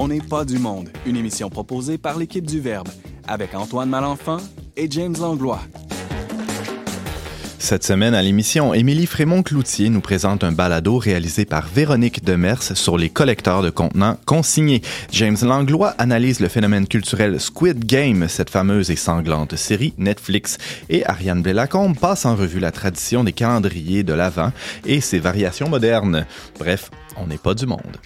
On n'est pas du monde, une émission proposée par l'équipe du Verbe, avec Antoine Malenfant et James Langlois. Cette semaine à l'émission, Émilie Frémont-Cloutier nous présente un balado réalisé par Véronique Demers sur les collecteurs de contenants consignés. James Langlois analyse le phénomène culturel Squid Game, cette fameuse et sanglante série Netflix. Et Ariane Blais-Lacombe passe en revue la tradition des calendriers de l'Avent et ses variations modernes. Bref, on n'est pas du monde.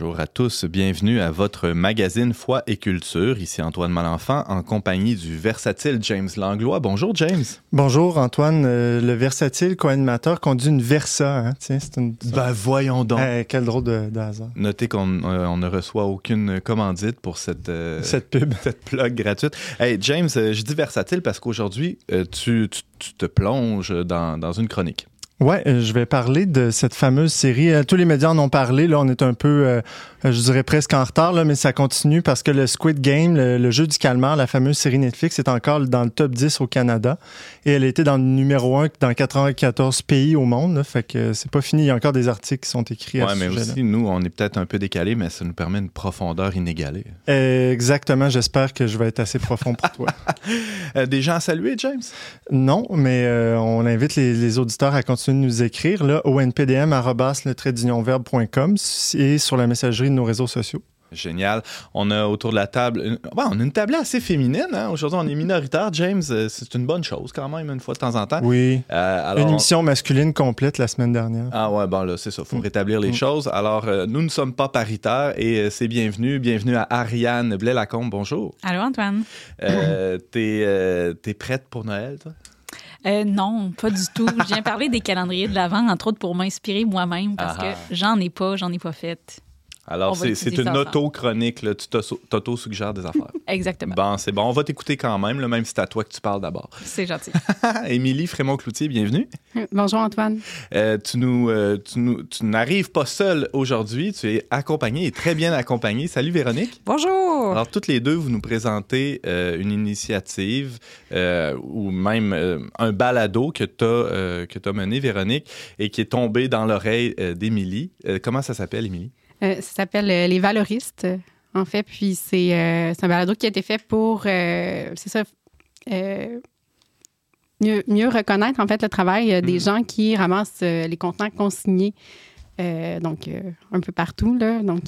Bonjour à tous, bienvenue à votre magazine Foi et Culture. Ici Antoine Malenfant en compagnie du versatile James Langlois. Bonjour James. Bonjour Antoine, euh, le versatile co-animateur conduit une Versa. Hein? Tiens, c'est une... Ben voyons donc. Eh, quel drôle de, de hasard. Notez qu'on euh, on ne reçoit aucune commandite pour cette, euh, cette pub. Cette plug gratuite. Hey James, je dis versatile parce qu'aujourd'hui, tu, tu, tu, te plonges dans, dans une chronique. Ouais, je vais parler de cette fameuse série. Tous les médias en ont parlé. Là, on est un peu, euh, je dirais presque en retard, là, mais ça continue parce que le Squid Game, le, le, jeu du calmar, la fameuse série Netflix, est encore dans le top 10 au Canada. Et elle était dans le numéro 1 dans 94 pays au monde. Là, fait que c'est pas fini. Il y a encore des articles qui sont écrits ouais, à ce mais aussi, nous, on est peut-être un peu décalé, mais ça nous permet une profondeur inégalée. Euh, exactement. J'espère que je vais être assez profond pour toi. des gens à saluer, James? Non, mais euh, on invite les, les auditeurs à continuer de nous écrire là, au npdm le et sur la messagerie de nos réseaux sociaux. Génial. On a autour de la table, une... ouais, on a une table assez féminine. Hein? Aujourd'hui, on est minoritaire. James, c'est une bonne chose quand même, une fois de temps en temps. Oui. Euh, alors, une émission masculine complète la semaine dernière. Ah ouais, bon là, c'est ça. Faut mmh. rétablir les mmh. choses. Alors, euh, nous ne sommes pas paritaires et euh, c'est bienvenu. Bienvenue à Ariane Blais-Lacombe. Bonjour. Allô, Antoine. Euh, T'es es prête pour Noël, toi? Euh, non, pas du tout. Je viens parler des calendriers de l'Avent, entre autres pour m'inspirer moi-même, parce Ah. que j'en ai pas, j'en ai pas fait. Alors, c'est une auto-chronique, tu t'auto-suggères des affaires. Exactement. Bon, c'est bon, on va t'écouter quand même, là, même si c'est à toi que tu parles d'abord. C'est gentil. Émilie Frémont-Cloutier, bienvenue. Bonjour Antoine. Euh, tu nous, euh, tu nous, tu n'arrives pas seule aujourd'hui, tu es accompagnée et très bien accompagnée. Salut Véronique. Bonjour. Alors, toutes les deux, vous nous présentez euh, une initiative euh, ou même euh, un balado que tu as, que as mené, Véronique, et qui est tombé dans l'oreille euh, d'Émilie. Euh, comment ça s'appelle, Émilie? Euh, ça s'appelle euh, Les Valoristes, en fait. Puis c'est euh, un balado qui a été fait pour, euh, c'est ça, mieux, mieux reconnaître en fait le travail des Mhm. gens qui ramassent les contenants consignés. donc, un peu partout, là. Donc,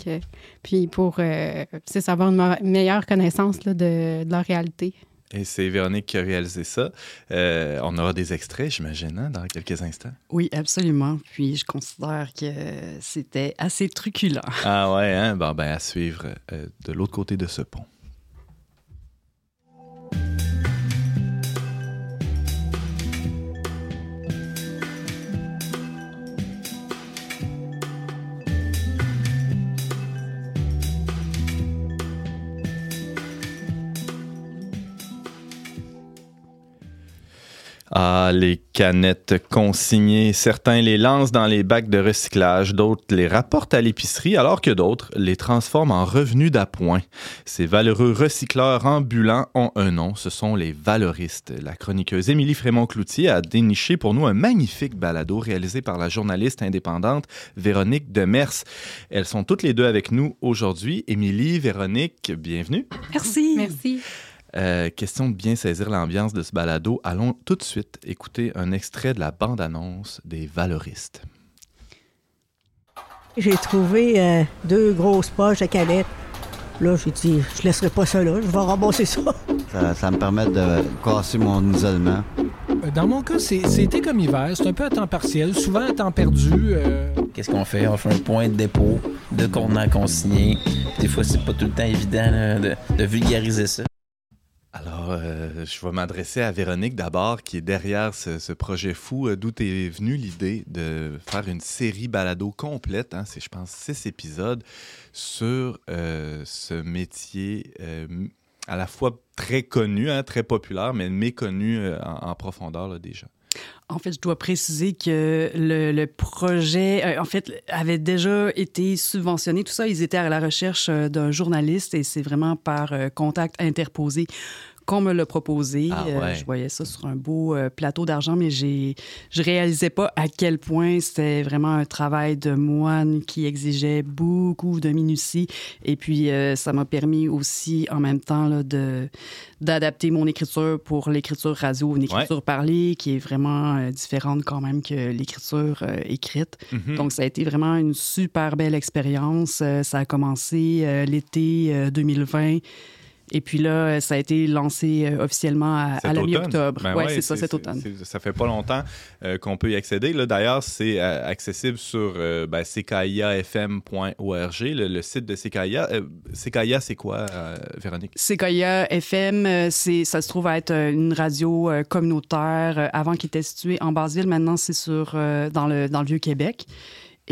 puis pour, c'est avoir une me- meilleure connaissance là, de, de leur réalité. Et c'est Véronique qui a réalisé ça. Euh, on aura des extraits, j'imagine, hein, dans quelques instants. Oui, absolument. Puis je considère que c'était assez truculent. Ah ouais, hein? Bon, ben, à suivre euh, de l'autre côté de ce pont. Ah, les canettes consignées. Certains les lancent dans les bacs de recyclage, d'autres les rapportent à l'épicerie, alors que d'autres les transforment en revenus d'appoint. Ces valeureux recycleurs ambulants ont un nom, ce sont les valoristes. La chroniqueuse Émilie Frémont-Cloutier a déniché pour nous un magnifique balado réalisé par la journaliste indépendante Véronique Demers. Elles sont toutes les deux avec nous aujourd'hui. Émilie, Véronique, bienvenue. Merci. Merci. Euh, question de bien saisir l'ambiance de ce balado. Allons tout de suite écouter un extrait de la bande-annonce des Valoristes. J'ai trouvé euh, deux grosses poches de canettes. Là, j'ai dit, je laisserai pas ça là, je vais ramasser ça. Ça, ça me permet de casser mon isolement. Euh, Dans mon cas, c'est- c'était comme hiver. C'est un peu à temps partiel, souvent à temps perdu. euh, Qu'est-ce qu'on fait? On fait un point de dépôt de contenants consignés. Des fois, c'est pas tout le temps évident là, de, de vulgariser ça. Alors, euh, je vais m'adresser à Véronique d'abord, qui est derrière ce, projet fou. Euh, D'où est venue l'idée de faire une série balado complète, hein, c'est, je pense, six épisodes, sur euh, ce métier à la fois très connu, hein, très populaire, mais méconnu en, profondeur déjà. En fait, je dois préciser que le, projet, euh, avait déjà été subventionné. Tout ça, ils étaient à la recherche euh, d'un journaliste et c'est vraiment par euh, contact interposé qu'on me l'a proposé. Ah Euh, je voyais ça sur un beau euh, plateau d'argent, mais j'ai, je réalisais pas à quel point c'était vraiment un travail de moine qui exigeait beaucoup de minutie. Et puis, euh, ça m'a permis aussi, en même temps, là, de, d'adapter mon écriture pour l'écriture radio, une écriture parlée qui est vraiment différente quand même que l'écriture écrite. Mhm. Donc, ça a été vraiment une super belle expérience. Ça a commencé l'été euh, 2020. Et puis là, ça a été lancé euh, officiellement à, à la mi-octobre. Ben ouais, ouais, c'est ça, cet automne. Ça fait pas longtemps euh, qu'on peut y accéder. D'ailleurs, c'est euh, accessible sur euh, ben, ckiafm.org, le, le site de CKIA. Euh, CKIA, c'est quoi, Véronique? CKIA FM, ça se trouve à être une radio communautaire. Avant, qui était située en Basile, maintenant, c'est sur, dans, le, dans le Vieux-Québec.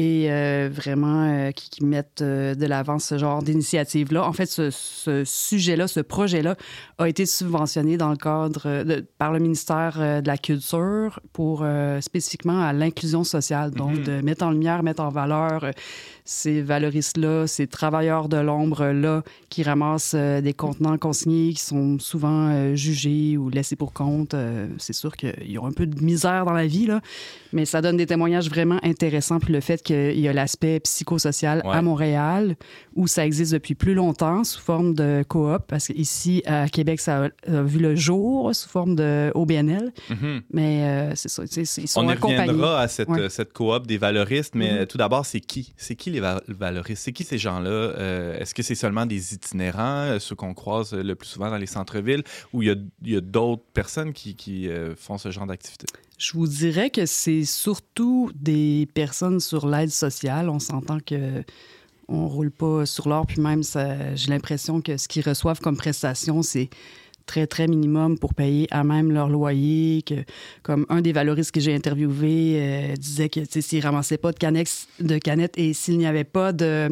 Et euh, vraiment, euh, qui, qui mettent euh, de l'avant ce genre d'initiative-là. En fait, ce, ce sujet-là, ce projet-là, a été subventionné dans le cadre de- par le ministère de la Culture pour spécifiquement à l'inclusion sociale. Donc, Mhm. de mettre en lumière, mettre en valeur ces valoristes-là, ces travailleurs de l'ombre-là qui ramassent des contenants consignés qui sont souvent jugés ou laissés pour compte. C'est sûr qu'ils ont un peu de misère dans la vie, là, mais ça donne des témoignages vraiment intéressants. Puis le fait qu'il y a l'aspect psychosocial Ouais. à Montréal, où ça existe depuis plus longtemps sous forme de coop, parce qu'ici, à Québec, ça a, a vu le jour sous forme de OBNL. Mhm. Mais euh, c'est ça, ils sont On y reviendra à cette, Ouais. cette coop des valoristes, mais Mhm. tout d'abord, c'est qui? C'est qui les va- valoristes? C'est qui ces gens-là? Euh, Est-ce que c'est seulement des itinérants, euh, ceux qu'on croise euh, le plus souvent dans les centres-villes, ou il y a, a d'autres personnes qui, qui, euh, font ce genre d'activité? Je vous dirais que c'est surtout des personnes sur l'aide sociale. On s'entend que on roule pas sur l'or, puis même j'ai l'impression que ce qu'ils reçoivent comme prestation, c'est très, très minimum pour payer à même leur loyer. Que, comme un des valoristes que j'ai interviewé euh, disait que s'ils ramassaient pas de canettes, de canettes et s'il n'y avait pas de,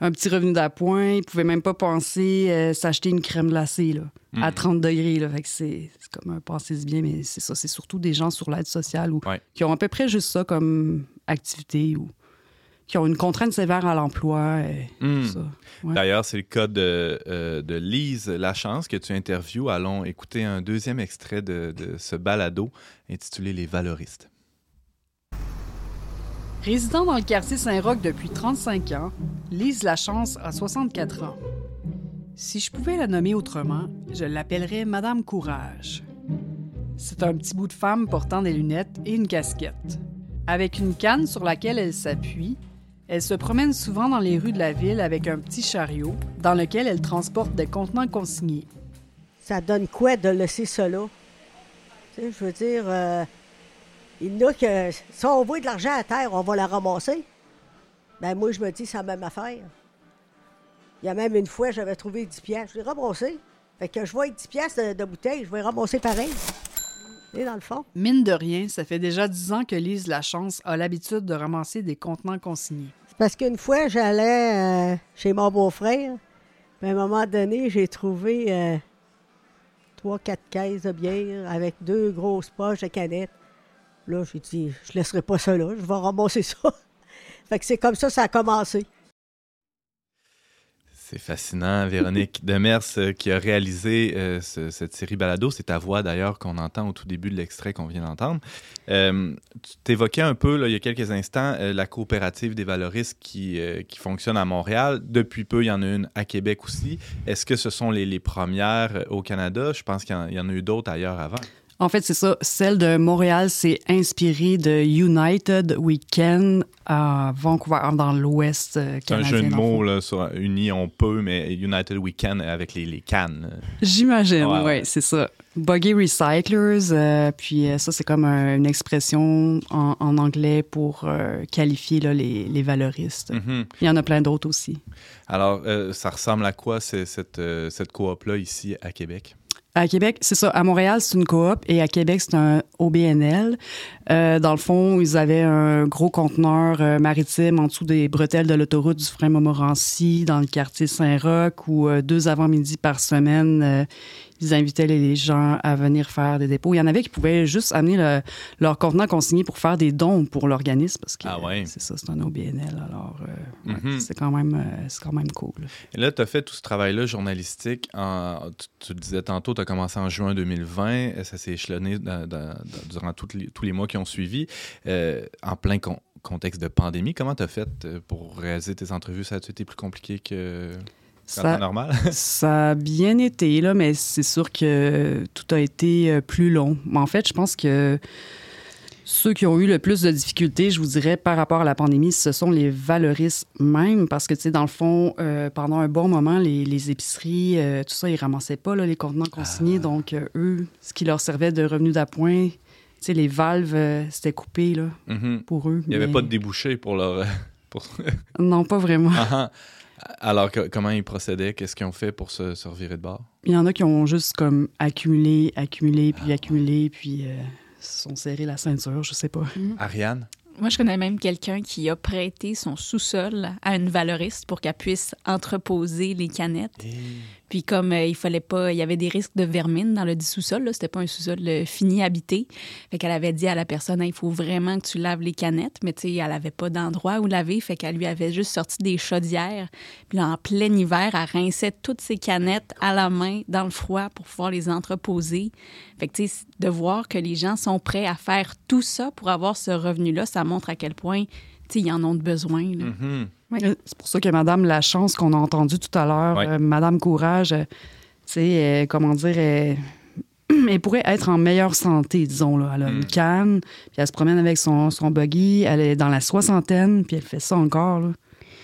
un petit revenu d'appoint, ils pouvaient même pas penser euh, s'acheter une crème glacée là, à Mhm. 30 degrés. Là. Fait que c'est c'est comme un passé bien, mais c'est ça. C'est surtout des gens sur l'aide sociale ou Ouais. qui ont à peu près juste ça comme activité ou qui ont une contrainte sévère à l'emploi. et Hmm. tout ça. Ouais. D'ailleurs, c'est le cas de, euh, de Lise Lachance que tu interviews. Allons écouter un deuxième extrait de, de ce balado intitulé Les valoristes. Résidant dans le quartier Saint-Roch depuis 35 ans, Lise Lachance a 64 ans. Si je pouvais la nommer autrement, je l'appellerais Madame Courage. C'est un petit bout de femme portant des lunettes et une casquette. Avec une canne sur laquelle elle s'appuie, elle se promène souvent dans les rues de la ville avec un petit chariot dans lequel elle transporte des contenants consignés. Ça donne quoi de laisser là? Tu sais, je veux dire, euh, il y en a que si on voit de l'argent à terre, on va la ramasser. Ben moi, je me dis, c'est la même affaire. Il y a même une fois, j'avais trouvé 10 piastres. Je l'ai ramassé. Fait que je vois 10 piastres de, de bouteille, je vais ramasser pareil. Et dans le fond. Mine de rien, ça fait déjà 10 ans que Lise Lachance a l'habitude de ramasser des contenants consignés. Parce qu'une fois, j'allais euh, chez mon beau-frère. À un moment donné, j'ai trouvé euh, trois, quatre caisses de bière avec deux grosses poches de canettes. Là, j'ai dit, je laisserai pas ça là, je vais ramasser ça. fait que c'est comme ça que ça a commencé. C'est fascinant. Véronique Demers euh, qui a réalisé euh, ce- cette série Balado. C'est ta voix d'ailleurs qu'on entend au tout début de l'extrait qu'on vient d'entendre. Euh, tu t'évoquais un peu là, il y a quelques instants la coopérative des valoristes qui, qui fonctionne à Montréal. Depuis peu, il y en a une à Québec aussi. Est-ce que ce sont les, les premières au Canada? Je pense qu'il y y, en a eu d'autres ailleurs avant. En fait, c'est ça. Celle de Montréal s'est inspirée de United Weekend à Vancouver, dans l'ouest euh, C'est un canadien. jeu de mots là, sur Uni, on peut, mais United Weekend avec les, les cannes. J'imagine, oui, ouais. c'est ça. Buggy Recyclers, euh, puis euh, ça, c'est comme un- une expression en, en anglais pour euh, qualifier là, les, les valoristes. Mhm. Il y en a plein d'autres aussi. Alors, euh, ça ressemble à quoi euh, cette coop-là ici à Québec? À Québec, c'est ça. À Montréal, c'est une coop et à Québec, c'est un OBNL. Euh, dans le fond, ils avaient un gros conteneur euh, maritime en dessous des bretelles de l'autoroute du frein Montmorency dans le quartier Saint-Roch où euh, deux avant-midi par semaine, euh, ils invitaient les gens à venir faire des dépôts. Il y en avait qui pouvaient juste amener le- leur contenant consigné pour faire des dons pour l'organisme parce que Ah ouais. c'est ça, c'est un OBNL. Alors, euh, ouais, Mhm. c'est quand même, euh, quand même cool. Et là, tu as fait tout ce travail-là journalistique. En, tu, tu le disais tantôt, tu as commencé en juin 2020. et Ça s'est échelonné dans- dans- dans- durant les- tous les mois qui ont suivi. Euh, en plein con- contexte de pandémie, comment tu as fait pour réaliser tes entrevues? Ça a été plus compliqué que Ça- normal? Ça a bien été, là, mais c'est sûr que tout a été euh, plus long. Mais en fait, je pense que ceux qui ont eu le plus de difficultés, je vous dirais, par rapport à la pandémie, ce sont les valoristes même, parce que, tu sais, dans le fond, euh, pendant un bon moment, les, les épiceries, euh, tout ça, ils ramassaient pas là, les contenants consignés. Donc, euh, eux, ce qui leur servait de revenu d'appoint, tu sais, les valves, c'était coupé, là, Mhm. pour eux. Il n'y avait pas de débouché pour leur... pour- Non, pas vraiment. Ah, ah. Alors, que- comment ils procédaient? Qu'est-ce qu'ils ont fait pour se, se revirer de bord? Il y en a qui ont juste comme accumulé, accumulé, puis accumulé, puis euh, se sont serrés la ceinture, je sais pas. Ariane? Moi, je connais même quelqu'un qui a prêté son sous-sol à une valoriste pour qu'elle puisse entreposer les canettes. Puis comme euh, il fallait pas, il y avait des risques de vermine dans le sous-sol, c'était pas un sous-sol euh, fini habité. Fait qu'elle avait dit à la personne, il faut vraiment que tu laves les canettes, mais tu sais, elle avait pas d'endroit où laver, fait qu'elle lui avait juste sorti des chaudières. Puis là, en plein hiver, elle rinçait toutes ces canettes à la main dans le froid pour pouvoir les entreposer. Fait que tu sais, de voir que les gens sont prêts à faire tout ça pour avoir ce revenu-là, ça montre à quel point, tu sais, ils en ont besoin. là. Mhm. Euh, C'est pour ça que Madame la chance qu'on a entendu tout à l'heure, euh, Madame Courage, euh, tu sais, euh, comment dire, elle, elle pourrait être en meilleure santé, disons. Là. Elle a Mm. une canne, puis elle se promène avec son, son buggy, elle est dans la soixantaine, puis elle fait ça encore. là.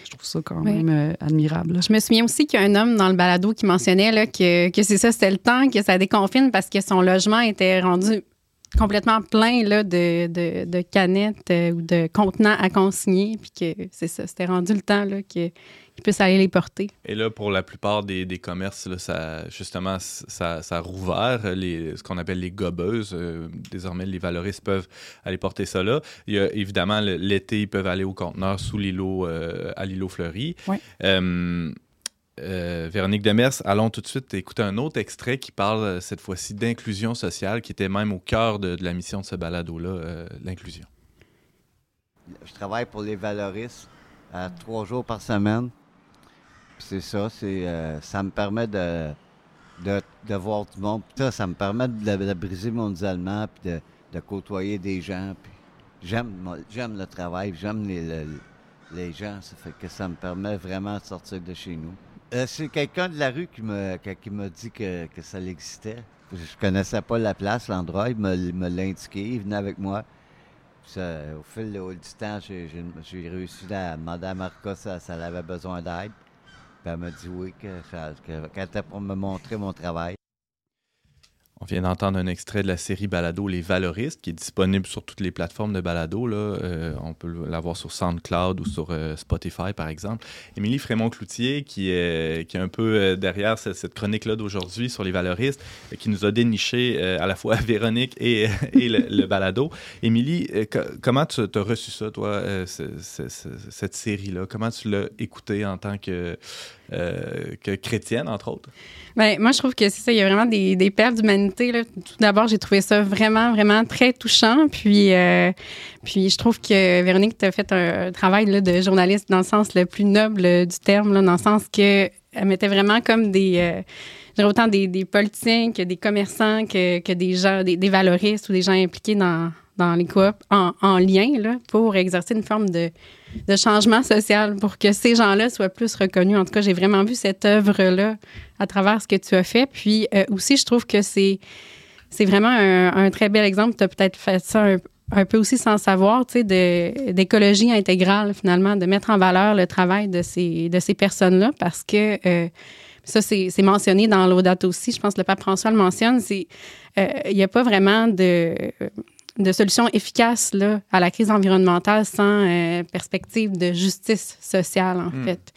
Je trouve ça quand même euh, admirable. là. Je me souviens aussi qu'il y a un homme dans le balado qui mentionnait là, que, que c'est ça, c'était le temps que ça déconfine parce que son logement était rendu complètement plein là, de, de, de canettes euh, ou de contenants à consigner. Puis que c'est ça, c'était rendu le temps là, que- qu'il puisse aller les porter. Et là, pour la plupart des, des commerces, là, ça, justement, ça, ça a rouvert les, ce qu'on appelle les gobeuses. Euh, désormais, les valoristes peuvent aller porter ça là. Il y a, évidemment, l'été, ils peuvent aller au conteneur sous l'îlot, euh, à l'îlot fleuri. Ouais. Euh, Véronique Demers, allons tout de suite écouter un autre extrait qui parle euh, cette fois-ci d'inclusion sociale, qui était même au cœur de, la mission de ce balado-là, euh, l'inclusion. Je travaille pour les valoristes à trois jours par semaine. C'est ça, c'est, ça me permet de, de, voir du monde. Puis ça, ça me permet de, briser mon isolement puis de, de côtoyer des gens. J'aime, le travail, j'aime les, le- les gens. Ça fait que ça me permet vraiment de sortir de chez nous. Euh, c'est quelqu'un de la rue qui me, qui, m'a dit que, que ça existait. Je connaissais pas la place, l'endroit. Il me, l'a indiqué, il venait avec moi. Ça, au fil du temps, j'ai, réussi à demander à Marca si ça avait besoin d'aide. Elle m'a dit oui, que que- pour me montrer mon travail. On vient d'entendre un extrait de la série Balado Les Valoristes, qui est disponible sur toutes les plateformes de Balado. Là. Euh, on peut l'avoir sur SoundCloud ou sur euh, Spotify, par exemple. Émilie Frémont-Cloutier, qui est, qui est un peu euh, derrière cette, chronique-là d'aujourd'hui sur les valoristes, qui nous a déniché à la fois Véronique et, et le, Balado. Émilie, co- comment tu as reçu ça, toi, ce- ce- ce- cette série-là? Comment tu l'as écoutée en tant que, que chrétienne, entre autres? Ben, moi, je trouve que c'est ça. Il y a vraiment des, des perles d'humanité. Tout d'abord, j'ai trouvé ça vraiment, vraiment très touchant. Puis, euh, puis je trouve que Véronique, tu as fait un, travail de journaliste dans le sens le plus noble du terme, dans le sens que elle mettait vraiment comme des. euh, autant des, des politiciens que des commerçants, que, que des gens, des valoristes ou des gens impliqués dans, dans les coops en, en lien là, pour exercer une forme de, de changement social pour que ces gens-là soient plus reconnus. En tout cas, j'ai vraiment vu cette œuvre-là à travers ce que tu as fait. Puis euh, aussi, je trouve que c'est c'est vraiment un, très bel exemple. Tu as peut-être fait ça un, peu aussi sans savoir, tu sais, d'écologie intégrale, finalement, de mettre en valeur le travail de ces, de ces personnes-là parce que euh, ça, c'est mentionné dans l'Audate aussi. Je pense que le pape François le mentionne. Euh, il n'y a pas vraiment de de solution efficace là, à la crise environnementale sans euh, perspective de justice sociale, en Mm. fait.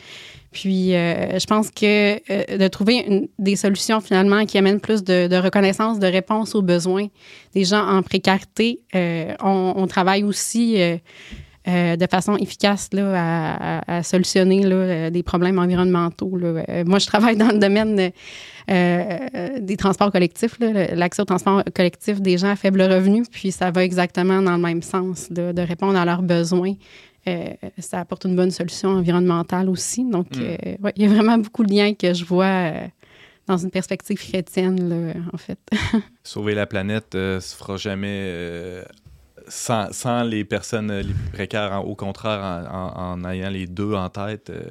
Puis, euh, je pense que euh, de trouver une- des solutions finalement qui amènent plus de, de reconnaissance, de réponse aux besoins des gens en précarité, euh, on, on travaille aussi euh, euh, de façon efficace là, à, solutionner là, euh, des problèmes environnementaux. là. Euh, moi, je travaille dans le domaine euh, des transports collectifs, l'accès au transport collectif des gens à faible revenu, puis ça va exactement dans le même sens, de répondre à leurs besoins. Euh, ça apporte une bonne solution environnementale aussi. Donc, Mm. euh, ouais, il y a vraiment beaucoup de liens que je vois euh, dans une perspective chrétienne, là, en fait. Sauver la planète ne se fera jamais euh, sans, sans les personnes les plus précaires. En- au contraire, en, en- en ayant les deux en tête, euh,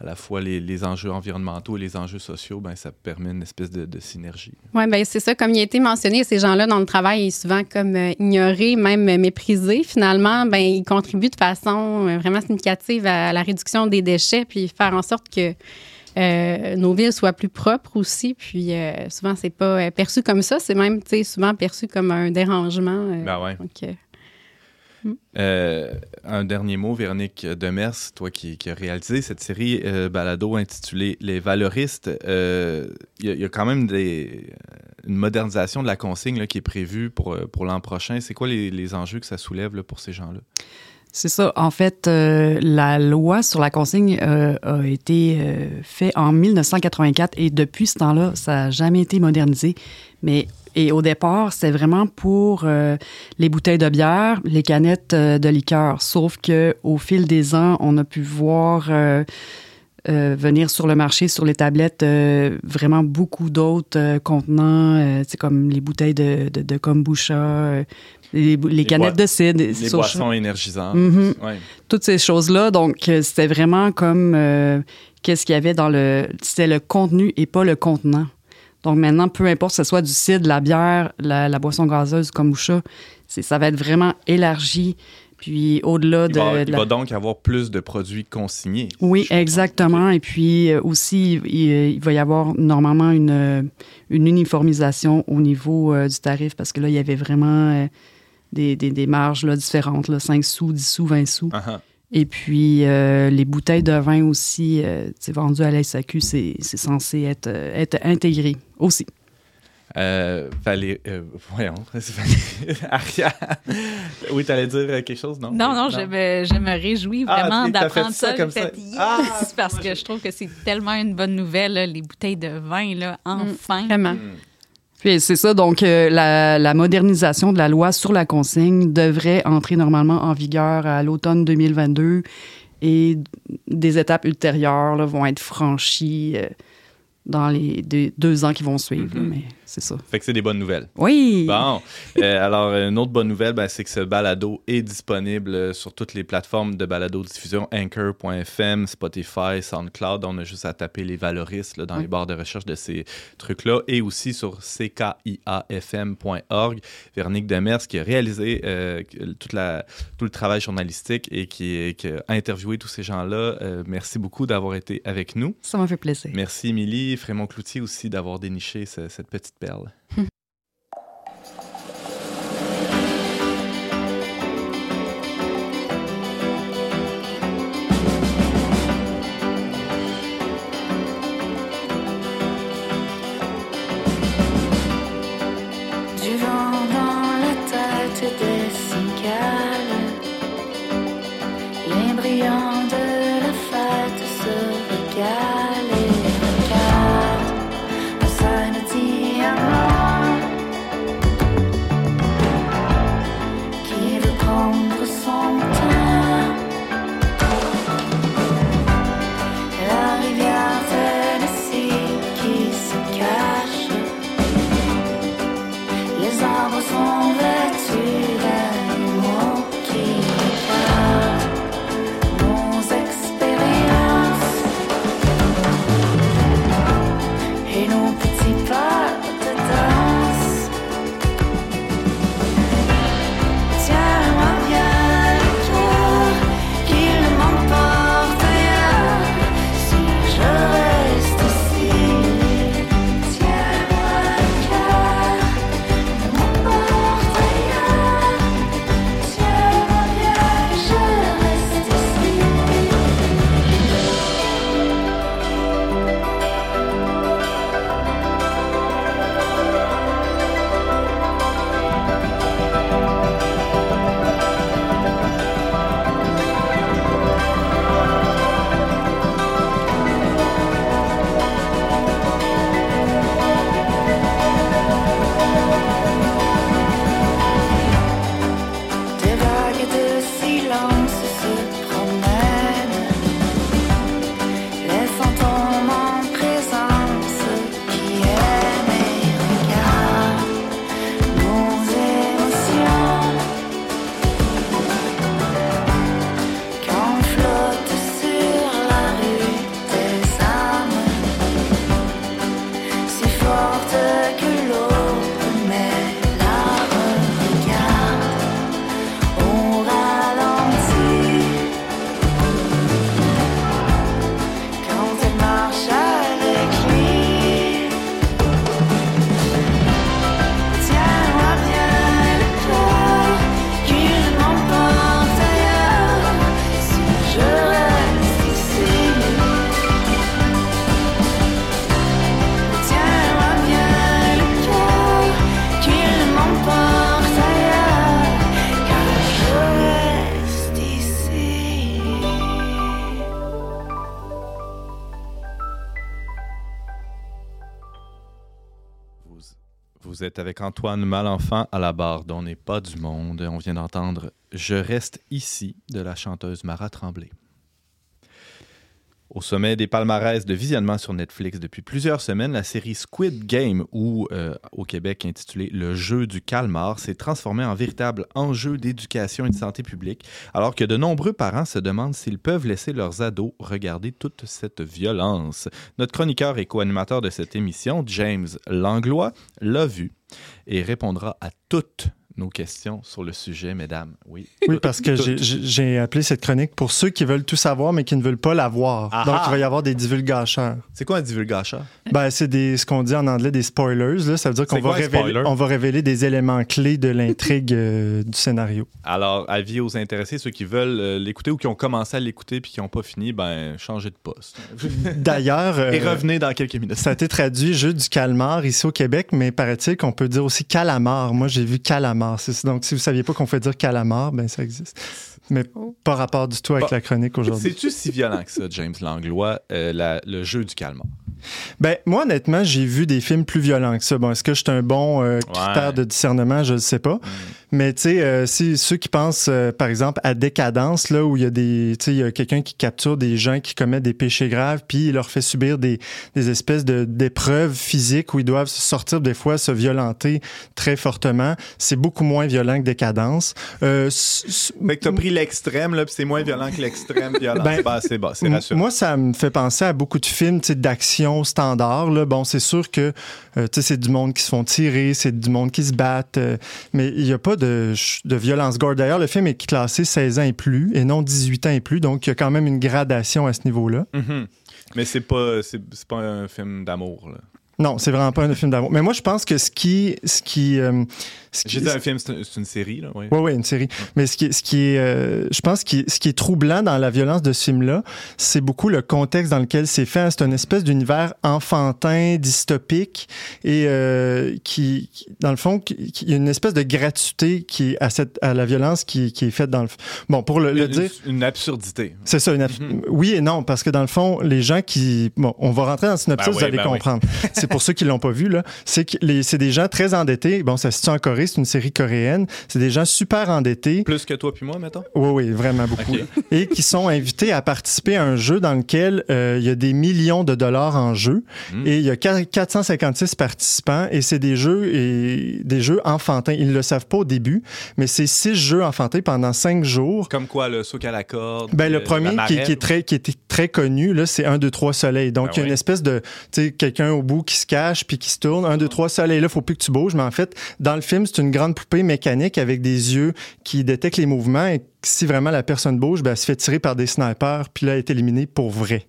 à la fois les, les enjeux environnementaux et les enjeux sociaux, ben, ça permet une espèce de, de synergie. Oui, bien, c'est ça. Comme il a été mentionné, ces gens-là, dans le travail, est souvent comme euh, ignorés, même euh, méprisés. Finalement, ben, ils contribuent de façon euh, vraiment significative à la réduction des déchets, puis faire en sorte que euh, nos villes soient plus propres aussi. Puis euh, souvent, c'est pas euh, perçu comme ça, c'est même, tu sais, souvent perçu comme un dérangement. Ben ouais. donc, euh, Euh, un dernier mot, Véronique Demers, toi qui, qui as réalisé cette série euh, balado intitulée Les Valoristes. euh, Il y, a- il y a quand même des, une modernisation de la consigne là, qui est prévue pour, pour l'an prochain. C'est quoi les, les enjeux que ça soulève là, pour ces gens-là? C'est ça. En fait, euh, la loi sur la consigne euh, a été euh, faite en 1984 et depuis ce temps-là, ça n'a jamais été modernisé. Mais et au départ, c'est vraiment pour euh, les bouteilles de bière, les canettes euh, de liqueur. Sauf que au fil des ans, on a pu voir euh, venir sur le marché, sur les tablettes, vraiment beaucoup d'autres contenants, c'est comme les bouteilles de, de, de kombucha, les, les canettes de cidre, Les boissons énergisantes. Mhm. Ouais. toutes ces choses-là. Donc, c'était vraiment comme qu'est-ce qu'il y avait dans le... C'était le contenu et pas le contenant. Donc, maintenant, peu importe que ce soit du cidre, la bière, la, la boisson gazeuse, du kombucha, ça va être vraiment élargi. Puis, au-delà de... va, il la- va donc avoir plus de produits consignés. oui, exactement. Et puis euh, aussi, il, il va y avoir normalement une, euh, une uniformisation au niveau euh, du tarif parce que là, il y avait vraiment euh, des, des, des marges là, différentes, là, 5 sous, 10 sous, 20 sous. Ah, ah. Et puis, euh, les bouteilles de vin aussi, euh, c'est vendu à la SAQ, c'est censé être, euh, être intégré aussi. Euh, Valé- euh, voyons, c'est Valé- Ariane. Oui, t'allais dire euh, quelque chose, non? Non, non, je me, je me réjouis vraiment d'apprendre ça ça. comme ça. yes! Ah, parce que je trouve que c'est tellement une bonne nouvelle, là, les bouteilles de vin, là, enfin. vraiment. Hmm. Puis c'est ça, donc euh, la, la modernisation de la loi sur la consigne devrait entrer normalement en vigueur à l'automne 2022 et des étapes ultérieures là, vont être franchies euh, dans les deux, deux ans qui vont suivre. là, Mhm. mais c'est ça. Fait que c'est des bonnes nouvelles. Oui! Bon, Euh, alors une autre bonne nouvelle, ben, c'est que ce balado est disponible euh, sur toutes les plateformes de balado diffusion, Anchor.fm, Spotify, SoundCloud. On a juste à taper les valoristes là, dans Oui. les barres de recherche de ces trucs-là et aussi sur ckiafm.org. Véronique Demers qui a réalisé euh, toute la, tout le travail journalistique et qui, qui a interviewé tous ces gens-là. Euh, merci beaucoup d'avoir été avec nous. Ça m'a fait plaisir. Merci Émilie, Frémont Cloutier aussi d'avoir déniché ce- cette petite Bela. avec Antoine Malenfant à la barre dont n'est pas du monde. On vient d'entendre Je reste ici de la chanteuse Mara Tremblay. Au sommet des palmarès de visionnement sur Netflix depuis plusieurs semaines, la série Squid Game, ou euh, au Québec intitulée Le jeu du calmar, s'est transformée en véritable enjeu d'éducation et de santé publique, alors que de nombreux parents se demandent s'ils peuvent laisser leurs ados regarder toute cette violence. Notre chroniqueur et co-animateur de cette émission, James Langlois, l'a vu et répondra à toutes nos questions sur le sujet, mesdames. Oui, Oui, parce que j'ai- appelé cette chronique pour ceux qui veulent tout savoir, mais qui ne veulent pas la voir. Ah Donc, ah! il va y avoir des divulgateurs. C'est quoi un divulgateur? Ben, c'est ce qu'on dit en anglais des spoilers. Là. Ça veut dire qu'on révéler, on va révéler des éléments clés de l'intrigue euh, du scénario. Alors, avis aux intéressés, ceux qui veulent euh, l'écouter ou qui ont commencé à l'écouter puis qui n'ont pas fini, ben, changez de poste. D'ailleurs, euh, Et revenez dans quelques minutes. ça a été traduit jeu du calmar ici au Québec, mais paraît-il qu'on peut dire aussi calamar. Moi, j'ai vu calamar. Donc, si vous saviez pas qu'on fait dire calamar, ben ça existe. Mais pas rapport du tout avec Bon. la chronique aujourd'hui. C'est-tu si violent que ça, James Langlois, euh, la- le jeu du calmar? Ben, moi, honnêtement, j'ai vu des films plus violents que ça. Bon, est-ce que je suis un bon euh, critère Ouais. de discernement? Je ne sais pas. Mais, tu sais, euh, si ceux qui pensent, euh, par exemple, à Décadence, là, où il y a des, tu sais, il y a quelqu'un qui capture des gens qui commettent des péchés graves, puis il leur fait subir des, des espèces de, d'épreuves physiques où ils doivent sortir, des fois, se violenter très fortement. C'est beaucoup moins violent que Décadence. Euh, Mais que t'as pris l'extrême, là, puis c'est moins violent que l'extrême violent. Ben, bas, c'est M- rassurant. Moi, ça me fait penser à beaucoup de films tu sais, d'action standard. Là. Bon, c'est sûr que euh, tu sais, c'est du monde qui se font tirer, c'est du monde qui se battent, euh, mais il n'y a pas de, violence gore. D'ailleurs, le film est classé 16 ans et plus et non 18 ans et plus, donc il y a quand même une gradation à ce niveau-là. Mhm. Mais c'est pas, pas un film d'amour. Non, c'est vraiment pas un film d'amour. Mais moi, je pense que ce qui... Ce qui, euh, ce qui- J'ai dit un film, c'est, une série. Là. Oui, oui, une série. Mais ce qui est, ce qui est euh, je pense, qui, ce qui est troublant dans la violence de ce film-là, c'est beaucoup le contexte dans lequel c'est fait. C'est une espèce d'univers enfantin, dystopique, et euh, qui, qui- dans le fond, il y a une espèce de gratuité qui à, cette, à la violence qui, qui est faite dans le... Bon, pour le, le Une, dire... une absurdité. C'est ça, une abs- oui et non, parce que dans le fond, les gens qui... Bon, on va rentrer dans le synopsis, Ben vous allez ben comprendre. pour ceux qui l'ont pas vu, là. C'est que les- c'est des gens très endettés. Bon, ça se situe en Corée, c'est une série coréenne. C'est des gens super endettés. Plus que toi puis moi, mettons? Oui, oui, vraiment beaucoup. Et qui sont invités à participer à un jeu dans lequel euh, il y a des millions de dollars en jeu. Mm. Et il y a qua- 456 participants et c'est des jeux et des jeux enfantins. Ils ne le savent pas au début, mais c'est six jeux enfantins pendant cinq jours. Comme quoi, le saut à la corde. Ben, euh, le premier la qui, est très, qui était très connu, là, c'est 1, 2, 3 soleil. Donc, Ben il y a une espèce de, tu sais, quelqu'un au bout qui se cache puis qui se tourne. 1, 2, 3 soleil, là, faut plus que tu bouges. Mais en fait, dans le film, c'est une grande poupée mécanique avec des yeux qui détectent les mouvements et si vraiment la personne bouge, ben, elle se fait tirer par des snipers puis là, elle est éliminée pour vrai.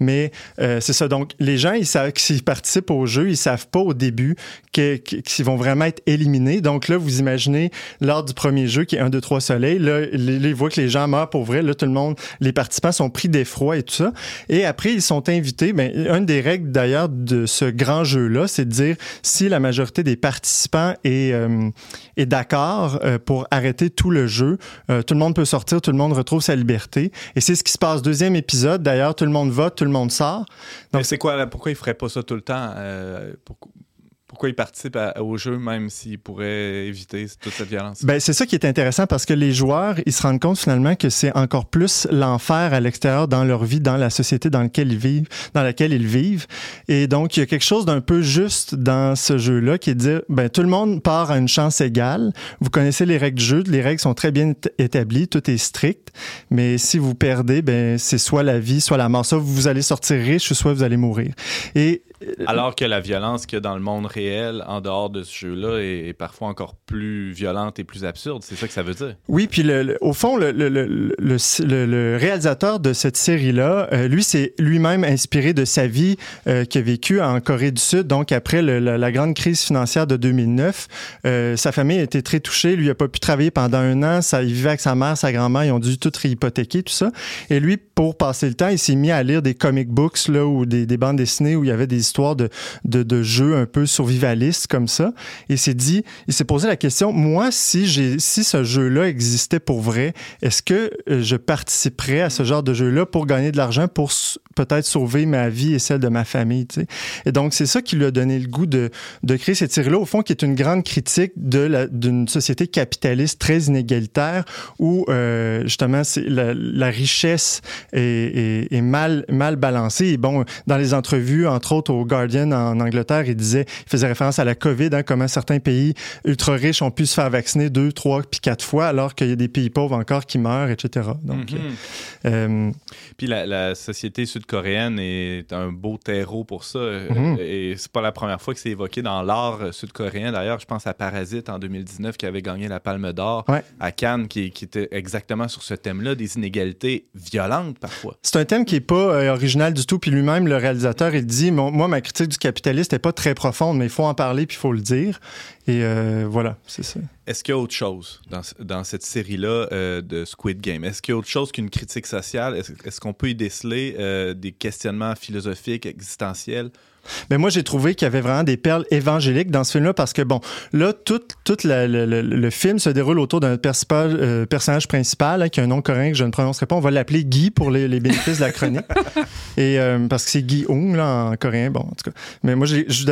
Mais euh, c'est ça. Donc, les gens, ils savent s'ils participent au jeu, ils savent pas au début qu'ils vont vraiment être éliminés. Donc là, vous imaginez, lors du premier jeu, qui est 1, 2, 3 soleil, là, ils voient que les gens meurent pour vrai. Là, tout le monde, les participants sont pris d'effroi et tout ça. Et après, ils sont invités. Ben, une des règles, d'ailleurs, de ce grand jeu-là, c'est de dire si la majorité des participants est, euh, est d'accord euh, pour arrêter tout le jeu, tout le monde peut sortir, tout le monde retrouve sa liberté. Et c'est ce qui se passe. Deuxième épisode, d'ailleurs, tout le monde vote, tout le monde sort. Mais c'est quoi, pourquoi il ferait pas ça tout le temps? euh, pourquoi, pourquoi il participe à- au jeu même s'il pourrait éviter toute cette violence? Ben, c'est ça qui est intéressant parce que les joueurs, ils se rendent compte finalement que c'est encore plus l'enfer à l'extérieur dans leur vie, dans la société dans laquelle ils vivent, dans laquelle ils vivent. Et donc, il y a quelque chose d'un peu juste dans ce jeu-là qui est de dire, ben, tout le monde part à une chance égale. Vous connaissez les règles du jeu. Les règles sont très bien éta- établies. Tout est strict. Mais si vous perdez, ben, c'est soit la vie, soit la mort. Soit vous allez sortir riche, soit vous allez mourir. Et Alors que la violence qu'il y a dans le monde réel, en dehors de ce jeu-là, est, est parfois encore plus violente et plus absurde. C'est ça que ça veut dire? Oui, puis le- le- au fond, le, réalisateur de cette série-là, euh, lui, c'est lui-même inspiré de sa vie euh, qu'il a vécue en Corée du Sud. Donc, après la, la grande crise financière de 2009, euh, sa famille a été très touchée. Lui, il n'a pas pu travailler pendant un an. Ça, il vivait avec sa mère, sa grand-mère. Ils ont dû tout réhypothéquer, tout ça. Et lui, pour passer le temps, il s'est mis à lire des comic books là, ou des, des bandes dessinées où il y avait des histoires de, de, de jeux un peu survivalistes comme ça. Et s'est dit, il s'est posé la question, moi, si, j'ai, si ce jeu-là existait pour vrai, est-ce que euh, je participerais à ce genre de jeu-là pour gagner de l'argent, pour peut-être sauver ma vie et celle de ma famille? Et donc, c'est ça qui lui a donné le goût de, de créer cette série-là, au fond, qui est une grande critique de d'une société capitaliste très inégalitaire où, euh, justement, la, richesse est mal, mal balancée. Et bon, dans les entrevues, entre autres au Guardian en Angleterre, il disait, il faisait référence à la COVID, hein, comment certains pays ultra riches ont pu se faire vacciner deux, trois, puis quatre fois, alors qu'il y a des pays pauvres encore qui meurent, etc. Donc, Mhm. euh, Puis la, la société sud-coréenne est un beau terreau pour ça. euh, Mhm. Et c'est pas la première fois que c'est évoqué dans l'art euh, sud-coréen. D'ailleurs, je pense à Parasite en 2019 qui avait gagné la Palme d'Or Ouais. à Cannes, qui, qui était exactement sur ce thème-là, des inégalités violentes parfois. C'est un thème qui est pas euh, original du tout. Puis lui-même, le réalisateur, il dit Mon- Moi, ma critique du capitaliste n'est pas très profonde, mais il faut en parler puis il faut le dire. Et euh, voilà, c'est ça. Est-ce qu'il y a autre chose dans, dans cette série-là euh, de Squid Game? Est-ce qu'il y a autre chose qu'une critique sociale? Est-ce qu'on peut y déceler euh, des questionnements philosophiques, existentiels? Mais moi, j'ai trouvé qu'il y avait vraiment des perles évangéliques dans ce film-là parce que, bon, là, tout, tout la- le, le- le film se déroule autour d'un personnage, euh, personnage principal hein, qui a un nom coréen que je ne prononcerai pas. On va l'appeler Guy pour les, les bénéfices de la chronique. Et euh, parce que c'est Guy là, en coréen. Bon, en tout cas. Mais moi,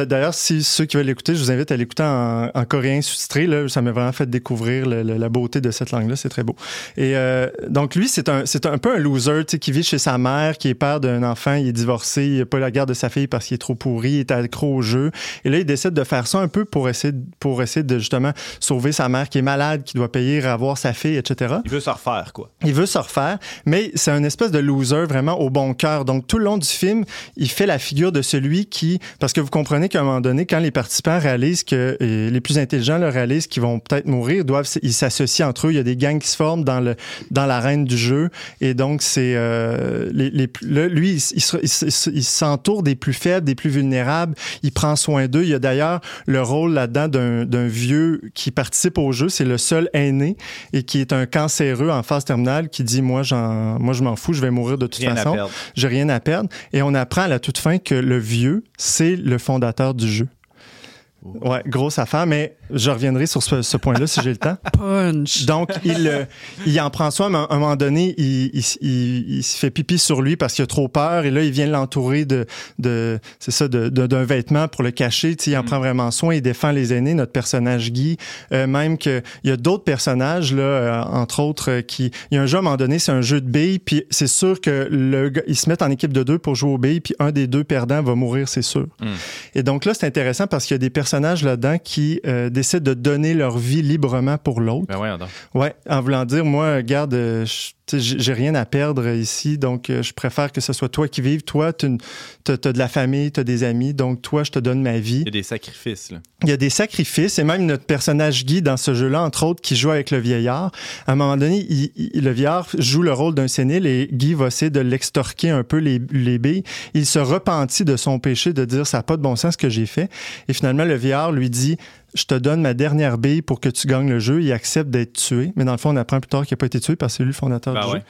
d'ailleurs, si ceux qui veulent l'écouter, je vous invite à l'écouter en, en coréen sous-titré. Là, ça m'a vraiment fait découvrir le- la beauté de cette langue-là. C'est très beau. Et euh, donc, lui, c'est un, c'est un peu un loser, tu sais, qui vit chez sa mère, qui est père d'un enfant, il est divorcé, il n'a pas la garde de sa fille parce qu'il est trop pourri, il est accro au jeu. Et là, il décide de faire ça un peu pour essayer, de- pour essayer de justement sauver sa mère qui est malade, qui doit payer, avoir sa fille, etc. Il veut se refaire, quoi. Il veut se refaire, mais c'est un espèce de loser vraiment au bon cœur. Donc, tout le long du film, il fait la figure de celui qui... Parce que vous comprenez qu'à un moment donné, quand les participants réalisent que... et les plus intelligents le réalisent qu'ils vont peut-être mourir, doivent, ils s'associent entre eux. Il y a des gangs qui se forment dans, le, dans l'arène du jeu. Et donc, c'est... euh, les, les lui, il s'entoure des plus faibles, des plus vulnérables. Il prend soin d'eux. Il y a d'ailleurs le rôle là-dedans d'un, vieux qui participe au jeu. C'est le seul aîné et qui est un cancéreux en phase terminale qui dit moi j'en moi je m'en fous je vais mourir de toute Rien façon j'ai rien à perdre et on apprend à la toute fin que le vieux c'est le fondateur du jeu Ouais, grosse affaire, mais je reviendrai sur ce, ce point-là si j'ai le temps. Punch. Donc, il, euh, il en prend soin, mais à un moment donné, il, il, il- il se fait pipi sur lui parce qu'il a trop peur. Et là, il vient l'entourer de, de c'est ça, de- de- d'un vêtement pour le cacher. Tu sais, il en prend vraiment soin. Il défend les aînés, notre personnage Guy. Euh, même que il y a d'autres personnages, là, euh, entre autres, euh, qui... Il y a un jeu, à un moment donné, c'est un jeu de billes. Puis c'est sûr que le gars, ils se mettent en équipe de deux pour jouer aux billes. Puis un des deux perdants va mourir, c'est sûr. Mm. Et donc là, c'est intéressant parce qu'il y a des personnages là-dedans qui euh, décident de donner leur vie librement pour l'autre. Ben. Ouais, en voulant dire, moi, regarde, euh, j'ai rien à perdre ici, donc euh, je préfère que ce soit toi qui vives. Toi, tu as, de la famille, tu as des amis, donc toi, je te donne ma vie. Il y a des sacrifices, là. Il y a des sacrifices, et même notre personnage Guy dans ce jeu-là, entre autres, qui joue avec le vieillard. À un moment donné, il- il- le vieillard joue le rôle d'un sénile et Guy va essayer de l'extorquer un peu les, les billes. Il se repentit de son péché de dire ça n'a pas de bon sens ce que j'ai fait. Et finalement, le vieillard lui dit je te donne ma dernière bille pour que tu gagnes le jeu. Il accepte d'être tué. Mais dans le fond, on apprend plus tard qu'il n'a pas été tué parce que c'est lui le fondateur Ben du ouais. jeu.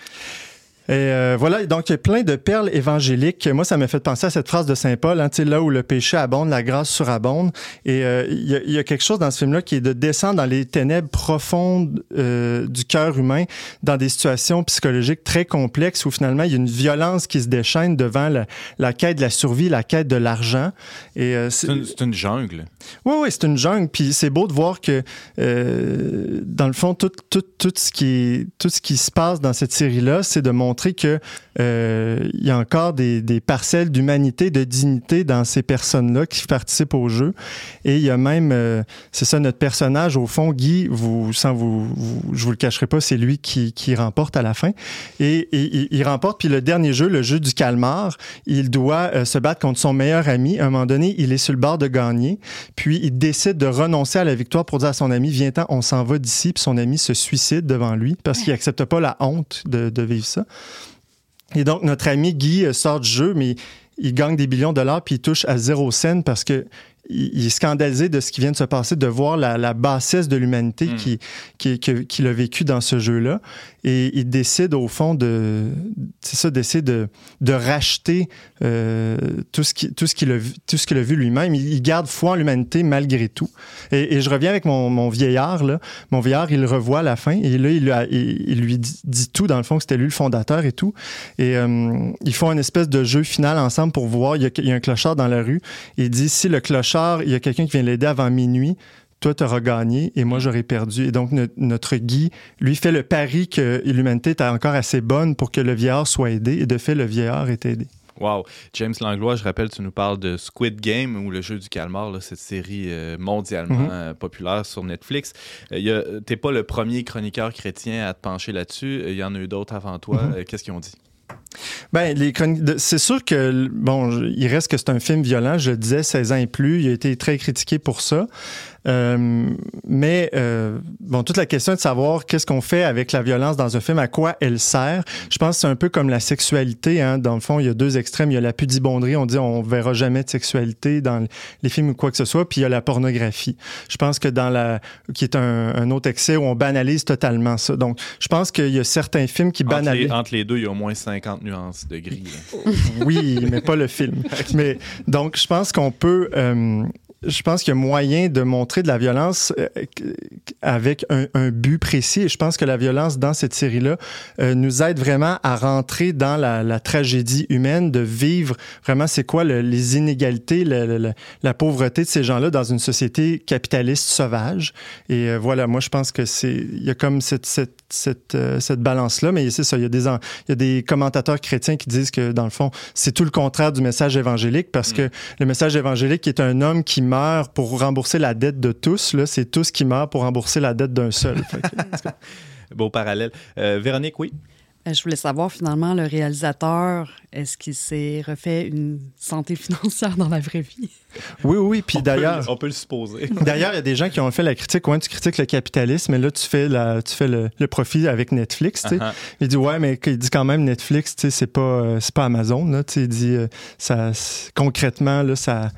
Et euh, voilà, donc il y a plein de perles évangéliques. Moi, ça m'a fait penser à cette phrase de Saint Paul, hein, là où le péché abonde, la grâce surabonde. Et euh, il y, a- il y a quelque chose dans ce film-là qui est de descendre dans les ténèbres profondes euh, du cœur humain, dans des situations psychologiques très complexes où finalement il y a une violence qui se déchaîne devant la, la quête de la survie, la quête de l'argent. Et C'est une, jungle. oui, oui, c'est une jungle. Puis c'est beau de voir que, dans le fond, tout, tout, tout, ce qui tout ce qui se passe dans cette série-là, c'est de montrer montrer que euh, il y a encore des, des parcelles d'humanité, de dignité dans ces personnes-là qui participent au jeu. Et il y a même, euh, c'est ça, notre personnage, au fond, Guy, vous, sans vous, vous- je vous le cacherai pas, c'est lui qui, qui remporte à la fin. Et, et- il- remporte, puis le dernier jeu, le jeu du calmar, il doit euh, se battre contre son meilleur ami. À un moment donné, il est sur le bord de gagner, puis il décide de renoncer à la victoire pour dire à son ami, viens-t'en, on s'en va d'ici, puis son ami se suicide devant lui parce qu'il accepte pas la honte de, de vivre ça. Et donc, notre ami Guy euh, sort du jeu, mais il gagne des millions de dollars, puis il touche à zéro scène parce que il est scandalisé de ce qui vient de se passer, de voir la, la bassesse de l'humanité Mm. qui, qui, que- qu'il a vécu dans ce jeu-là. Et il décide, au fond, de, c'est ça, d'essayer de, de racheter euh, tout ce qui- tout ce qu'il a, vu- tout ce qu'il a vu lui-même. Il, il garde foi en l'humanité malgré tout. Et, et je reviens avec mon, mon vieillard, là. Mon vieillard, il le revoit à la fin, et là, il, lui a- il- il lui dit, dit tout, dans le fond, que c'était lui le fondateur et tout. Et euh, ils font une espèce de jeu final ensemble pour voir. Il y a, il y a un clochard dans la rue. Il dit si le clochard, il y a quelqu'un qui vient l'aider avant minuit, toi, tu auras gagné et moi, j'aurais perdu. Et donc, no- notre Guy, lui, fait le pari que l'humanité est encore assez bonne pour que le vieillard soit aidé. Et de fait, le vieillard est aidé. Wow. James Langlois, je rappelle, tu nous parles de Squid Game ou le jeu du calmar, là, cette série euh, mondialement Mhm. euh, populaire sur Netflix. Euh, T'es pas le premier chroniqueur chrétien à te pencher là-dessus. Il y en a eu d'autres avant toi. Mhm. Euh, Qu'est-ce qu'ils ont dit? Ben, les c'est sûr que, bon, il reste que c'est un film violent, je le disais, 16 ans et plus. Il a été très critiqué pour ça. Euh, mais, euh, bon, toute la question est de savoir qu'est-ce qu'on fait avec la violence dans un film, à quoi elle sert. Je pense que c'est un peu comme la sexualité. Hein. Dans le fond, il y a deux extrêmes. Il y a la pudibonderie, on dit on verra jamais de sexualité dans les films ou quoi que ce soit, puis il y a la pornographie. Je pense que dans la. qui est un, un autre excès où on banalise totalement ça. Donc, je pense qu'il y a certains films qui Entre banalisent. les, entre les deux, il y a au moins 50 nuances de gris. là. Oui, mais pas le film. Mais donc, je pense qu'on peut. euh, je pense qu'il y a moyen de montrer de la violence euh, avec un, un but précis. Et je pense que la violence dans cette série-là euh, nous aide vraiment à rentrer dans la, la tragédie humaine, de vivre vraiment c'est quoi le- les inégalités, le- le- le- la pauvreté de ces gens-là dans une société capitaliste sauvage. Et euh, voilà, moi je pense que c'est il y a comme cette cette cette, euh, cette balance-là, mais c'est ça. Il y a des il y a des commentateurs chrétiens qui disent que dans le fond c'est tout le contraire du message évangélique parce que le message évangélique est un homme qui meurt pour rembourser la dette de tous. Là, c'est tous qui meurent pour rembourser la dette d'un seul. Que- Beau parallèle. Euh, Véronique, oui? Euh, Je voulais savoir finalement, le réalisateur, est-ce qu'il s'est refait une santé financière dans la vraie vie? oui, oui. Puis On peut- d'ailleurs. On peut le supposer. D'ailleurs, il y a des gens qui ont fait la critique. Ouais, tu critiques le capitalisme, mais là, tu fais, la, tu fais le, le profit avec Netflix. Uh-huh. Il dit, ouais, mais il dit quand même Netflix, c'est pas, euh, c'est pas Amazon. Là, il dit, euh, ça, concrètement, là, ça.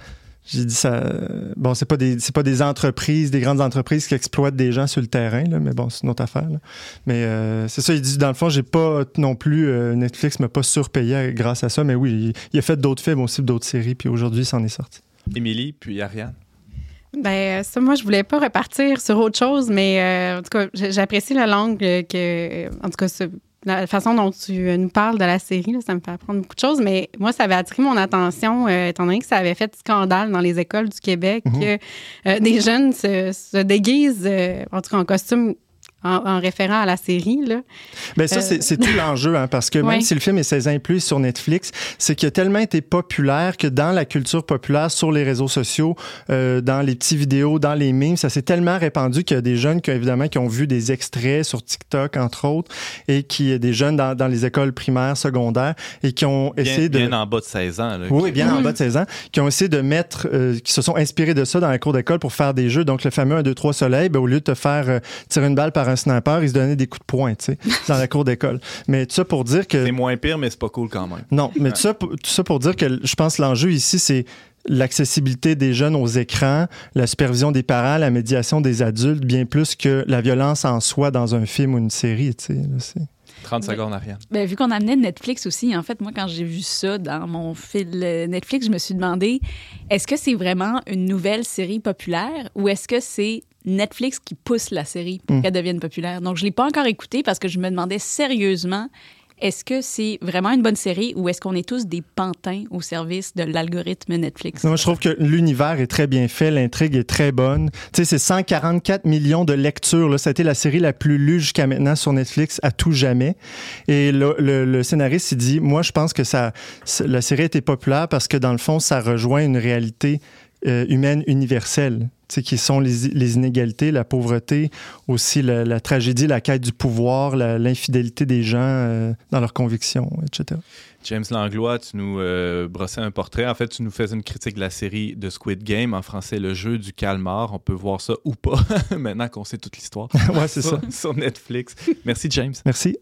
J'ai dit ça. euh, Bon, c'est pas des c'est pas des entreprises, des grandes entreprises qui exploitent des gens sur le terrain, là, mais bon, c'est une autre affaire. là. Mais euh, c'est ça, il dit dans le fond, j'ai pas non plus euh, Netflix m'a pas surpayé grâce à ça, mais oui, il, il a fait d'autres films aussi, d'autres séries, puis aujourd'hui, il s'en est sorti. Émilie, puis Ariane? Ben, ça, moi, je voulais pas repartir sur autre chose, mais euh, en tout cas, j'apprécie le langue que, en tout cas, ce- la façon dont tu euh, nous parles de la série, là, ça me fait apprendre beaucoup de choses, mais moi, ça avait attiré mon attention, euh, étant donné que ça avait fait scandale dans les écoles du Québec, Mhm. que euh, des jeunes se, se déguisent, en tout cas, en costume en, en référant à la série, là. Ben ça, Euh, c'est c'est tout l'enjeu, hein, parce que même Ouais. si le film est 16 ans et plus sur Netflix, c'est qu'il a tellement été populaire que dans la culture populaire, sur les réseaux sociaux, euh, dans les petits vidéos, dans les memes, ça s'est tellement répandu qu'il y a des jeunes qui, évidemment, qui ont vu des extraits sur TikTok, entre autres, et qui, des jeunes dans, dans les écoles primaires, secondaires, et qui ont Bien, essayé de... bien en bas de 16 ans. là, Oui, qui- bien en bas de 16 ans, qui ont essayé de mettre, euh, qui se sont inspirés de ça dans la cour d'école pour faire des jeux. Donc, le fameux 1, 2, 3 soleil, ben, au lieu de te faire euh, tirer une balle par un sniper, ils se donnaient des coups de poing, tu sais, dans la cour d'école. Mais tout ça pour dire que. C'est moins pire, mais c'est pas cool quand même. Non, mais tout ça, pour- tout ça pour dire que je pense que l'enjeu ici, c'est l'accessibilité des jeunes aux écrans, la supervision des parents, la médiation des adultes, bien plus que la violence en soi dans un film ou une série, tu sais. là, c'est- 30 secondes, Ariane. Ben, vu qu'on amenait Netflix aussi, en fait, moi, quand j'ai vu ça dans mon fil Netflix, je me suis demandé est-ce que c'est vraiment une nouvelle série populaire ou est-ce que c'est Netflix qui pousse la série pour Mm. qu'elle devienne populaire? Donc, je ne l'ai pas encore écouté parce que je me demandais sérieusement Est-ce que c'est vraiment une bonne série ou est-ce qu'on est tous des pantins au service de l'algorithme Netflix? Moi, je trouve que l'univers est très bien fait, l'intrigue est très bonne. Tu sais, c'est 144 millions de lectures. Là. Ça a été la série la plus lue jusqu'à maintenant sur Netflix à tout jamais. Et le, le- le scénariste, il dit, moi, je pense que ça, la série a été populaire parce que, dans le fond, ça rejoint une réalité euh, humaine universelle, qui sont les, les inégalités, la pauvreté, aussi la, la tragédie, la quête du pouvoir, l'infidélité des gens euh, dans leurs convictions, etc. James Langlois, tu nous euh, brossais un portrait. En fait, tu nous faisais une critique de la série de Squid Game, en français Le jeu du calmar. On peut voir ça ou pas, maintenant qu'on sait toute l'histoire. Ouais, c'est ça. Sur Netflix. Merci, James. Merci.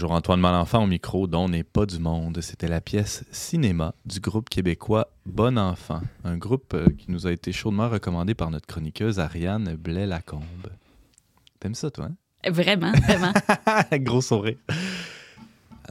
Toujours Antoine Malenfant au micro, dont n'est pas du monde. C'était la pièce Cinéma du groupe québécois Bon Enfant, un groupe euh, qui nous a été chaudement recommandé par notre chroniqueuse Ariane Blais-Lacombe. T'aimes ça, toi? Hein? Vraiment, vraiment. Gros sourire.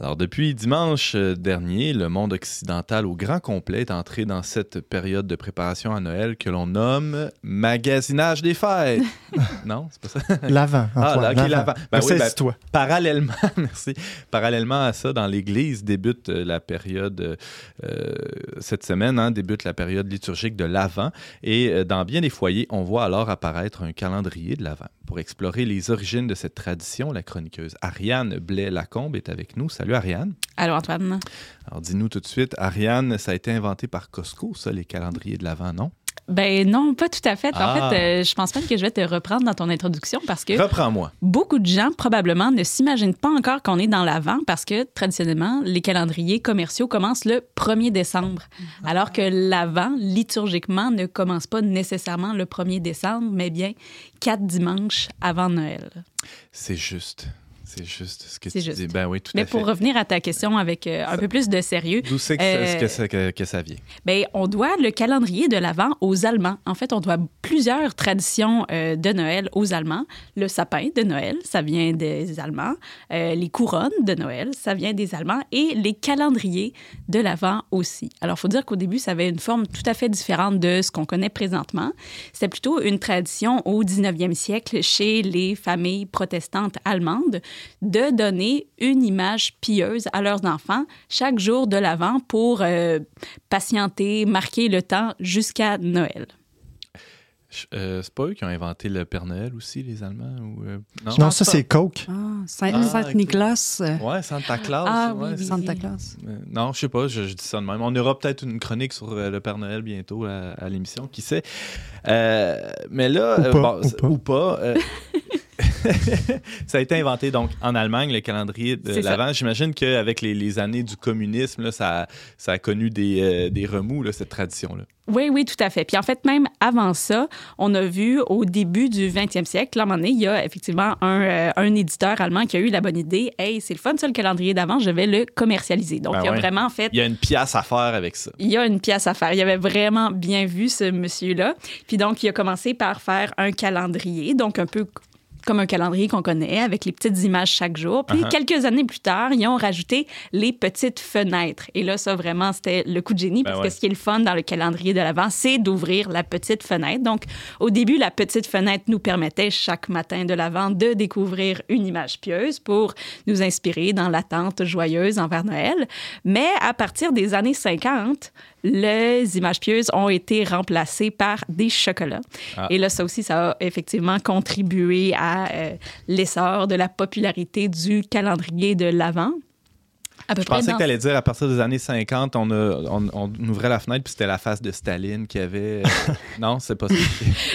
Alors, depuis dimanche euh, dernier, le monde occidental au grand complet est entré dans cette période de préparation à Noël que l'on nomme magasinage des fêtes. non, c'est pas ça? L'avant, Ah, là, ok, l'avant. Ben oui, ben, Ressaisis-toi. parallèlement, merci. Parallèlement à ça, dans l'Église débute euh, la période euh, cette semaine, hein, débute la période liturgique de l'Avent, et dans bien des foyers, on voit alors apparaître un calendrier de l'Avent. Pour explorer les origines de cette tradition, la chroniqueuse Ariane Blais-Lacombe est avec nous. Salut Ariane. Alors, Antoine. Alors dis-nous tout de suite, Ariane, ça a été inventé par Costco, ça, les calendriers de l'Avent, non? Ben non, pas tout à fait. Ah. En fait, euh, je pense pas que je vais te reprendre dans ton introduction parce que Reprends-moi. beaucoup de gens probablement ne s'imaginent pas encore qu'on est dans l'avant parce que traditionnellement, les calendriers commerciaux commencent le 1er décembre, alors que l'avant, liturgiquement, ne commence pas nécessairement le 1er décembre, mais bien quatre dimanches avant Noël. C'est juste. C'est juste ce que tu juste. dis. Ben oui, tout Mais à fait. pour revenir à ta question avec euh, un peu plus de sérieux, D'où c'est que, euh, ça- que ça- que- que ça vient? ben, on doit le calendrier de l'Avent aux Allemands. En fait, on doit plusieurs traditions euh, de Noël aux Allemands. Le sapin de Noël, ça vient des Allemands. Les couronnes de Noël, ça vient des Allemands. Et les calendriers de l'Avent aussi. Alors, il faut dire qu'au début, ça avait une forme tout à fait différente de ce qu'on connaît présentement. C'était plutôt une tradition au 19e siècle chez les familles protestantes allemandes de donner une image pieuse à leurs enfants chaque jour de l'Avent pour euh, patienter, marquer le temps jusqu'à Noël. Euh, c'est pas eux qui ont inventé le Père Noël aussi, les Allemands? Ou, euh, non? Non, ça, c'est Coke. Ah, Saint- Ah, Saint-Nicolas. euh, Ouais, Santa Claus. Ah, ouais, oui, Santa. Claus. Euh, non, je sais pas, je, je dis ça de même. On aura peut-être une chronique sur euh, le Père Noël bientôt à, à l'émission, qui sait? Euh, mais là, Ou euh, pas, bon, ou c'est- pas. ou pas, euh, ça a été inventé donc en Allemagne, le calendrier de l'Avent. J'imagine qu'avec les, les années du communisme, là, ça, a- ça a connu des, euh, des remous, là, cette tradition-là. Oui, oui, tout à fait. Puis en fait, même avant ça, on a vu au début du 20e siècle, à un moment donné, il y a effectivement un, euh, un éditeur allemand qui a eu la bonne idée. Hey, c'est le fun, ça, le calendrier d'avant, je vais le commercialiser. Donc, Ben il a ouais. vraiment fait Il y a une pièce à faire avec ça. il y a une pièce à faire. Il avait vraiment bien vu ce monsieur-là. Puis donc, il a commencé par faire un calendrier, donc un peu comme un calendrier qu'on connaît, avec les petites images chaque jour. Puis, Uh-huh. quelques années plus tard, ils ont rajouté les petites fenêtres. Et là, ça, vraiment, c'était le coup de génie, Ben parce ouais. que ce qui est le fun dans le calendrier de l'Avent, c'est d'ouvrir la petite fenêtre. Donc, au début, la petite fenêtre nous permettait, chaque matin de l'Avent, de découvrir une image pieuse pour nous inspirer dans l'attente joyeuse envers Noël. Mais à partir des années 50, les images pieuses ont été remplacées par des chocolats. Ah. Et là, ça aussi, ça a effectivement contribué à euh, l'essor de la popularité du calendrier de l'Avent. À peu Je près pensais dans- que tu allais dire à partir des années 50, on, a- on, on ouvrait la fenêtre puis c'était la face de Staline qui avait. euh, non, c'est pas ça.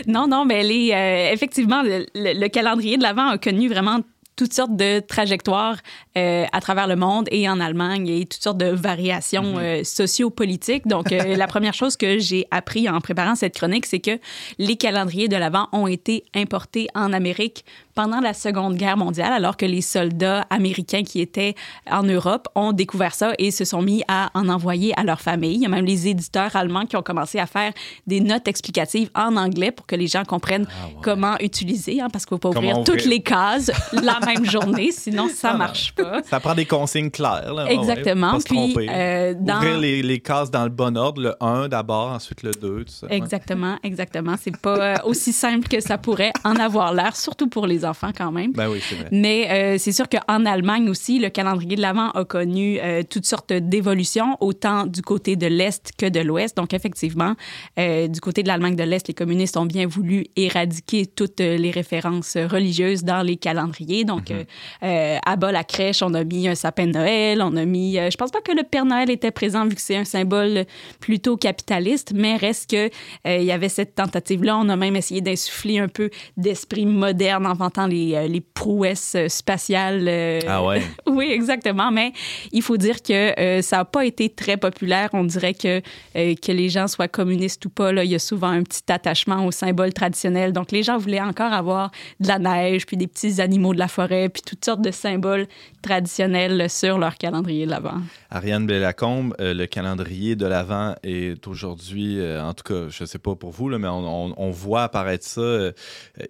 Non, non, mais les, euh, effectivement, le, le- le calendrier de l'Avent a connu vraiment toutes sortes de trajectoires euh, à travers le monde et en Allemagne et toutes sortes de variations euh, sociopolitiques. Donc, euh, la première chose que j'ai appris en préparant cette chronique, c'est que les calendriers de l'Avent ont été importés en Amérique pendant la Seconde Guerre mondiale, alors que les soldats américains qui étaient en Europe ont découvert ça et se sont mis à en envoyer à leur famille. Il y a même les éditeurs allemands qui ont commencé à faire des notes explicatives en anglais pour que les gens comprennent comment utiliser, hein, parce qu'il ne faut pas ouvrir ouvrir. toutes les cases la même journée, sinon ça ne marche pas. Ça prend des consignes claires. Là. Exactement. Ouais, Puis, euh, dans- Ouvrir les, les cases dans le bon ordre, le 1 d'abord, ensuite le 2, tout ça. ouais. Exactement, exactement. C'est pas euh, aussi simple que ça pourrait en avoir l'air, surtout pour les enfants quand même. Ben oui, c'est vrai. Mais euh, c'est sûr qu'en Allemagne aussi, le calendrier de l'Avent a connu euh, toutes sortes d'évolutions, autant du côté de l'Est que de l'Ouest. Donc, effectivement, euh, du côté de l'Allemagne de l'Est, les communistes ont bien voulu éradiquer toutes les références religieuses dans les calendriers. Donc, euh, euh, à bas la crèche, on a mis un sapin de Noël, on a mis... euh, je pense pas que le Père Noël était présent, vu que c'est un symbole plutôt capitaliste, mais reste que euh, il y avait cette tentative-là. On a même essayé d'insuffler un peu d'esprit moderne en vantant les, euh, les prouesses spatiales. Ah ouais. oui, exactement. Mais il faut dire que ça n'a pas été très populaire. On dirait que, que les gens soient communistes ou pas, là, il y a souvent un petit attachement aux symboles traditionnels. Donc, les gens voulaient encore avoir de la neige, puis des petits animaux de la forêt forêt, puis toutes sortes de symboles traditionnels sur leur calendrier de l'Avent. Ariane Blais-Lacombe, euh, le calendrier de l'Avent est aujourd'hui, euh, en tout cas, je ne sais pas pour vous, là, mais on, on- on voit apparaître ça. euh,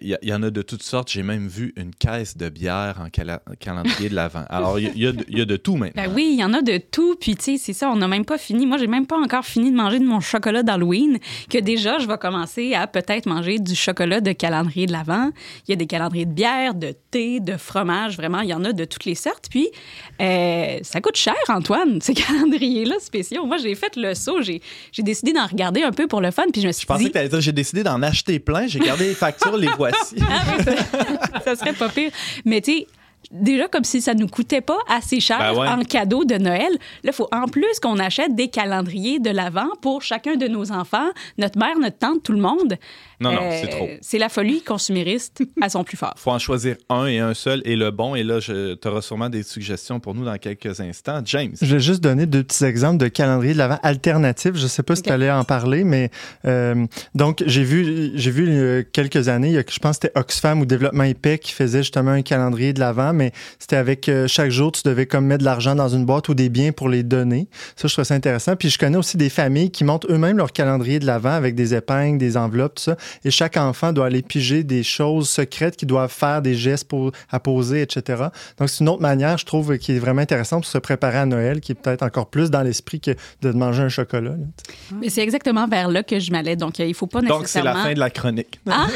Il y, en a de toutes sortes. J'ai même vu une caisse de bière en cala- calendrier de l'Avent. Alors, il y, a- il y a de- il y a de tout maintenant. Ben oui, il y en a de tout. Puis, tu sais, c'est ça, on n'a même pas fini. Moi, j'ai même pas encore fini de manger de mon chocolat d'Halloween, que déjà, je vais commencer à peut-être manger du chocolat de calendrier de l'Avent. Il y a des calendriers de bière, de thé, de fromage. Vraiment, il y en a de toutes les sortes. Puis, euh, ça coûte cher, Antoine, ces calendriers-là spéciaux. Moi, j'ai fait le saut. J'ai j'ai décidé d'en regarder un peu pour le fun. Puis, je me suis Je pensais dit... que tu allais dire j'ai décidé d'en acheter plein. J'ai gardé les factures, les voici. ça serait pas pire. Mais tu sais, déjà comme si ça nous coûtait pas assez cher Ben ouais. en cadeau de Noël, là, il faut en plus qu'on achète des calendriers de l'Avent pour chacun de nos enfants, notre mère, notre tante, tout le monde. Euh, Non, non, c'est trop. C'est la folie consumériste à son plus fort. faut en choisir un et un seul et le bon. Et là, tu auras sûrement des suggestions pour nous dans quelques instants. James. Je vais juste donner deux petits exemples de calendrier de l'Avent alternatif. Je ne sais pas si tu allais en parler, mais euh, donc j'ai vu, j'ai vu euh, quelques années, il y a, je pense que c'était Oxfam ou Développement épais qui faisait justement un calendrier de l'Avent, mais c'était avec euh, chaque jour, tu devais comme mettre de l'argent dans une boîte ou des biens pour les donner. Ça, je trouve ça intéressant. Puis je connais aussi des familles qui montent eux-mêmes leur calendrier de l'Avent avec des épingles, des enveloppes, tout ça. Et chaque enfant doit aller piger des choses secrètes qu'ils doivent faire, des gestes pour, à poser, etc. Donc, c'est une autre manière, je trouve, qui est vraiment intéressante pour se préparer à Noël, qui est peut-être encore plus dans l'esprit que de manger un chocolat. là. Mais c'est exactement vers là que je m'allais. Donc, euh, il faut pas Donc, c'est nécessairement... la fin de la chronique. Ah!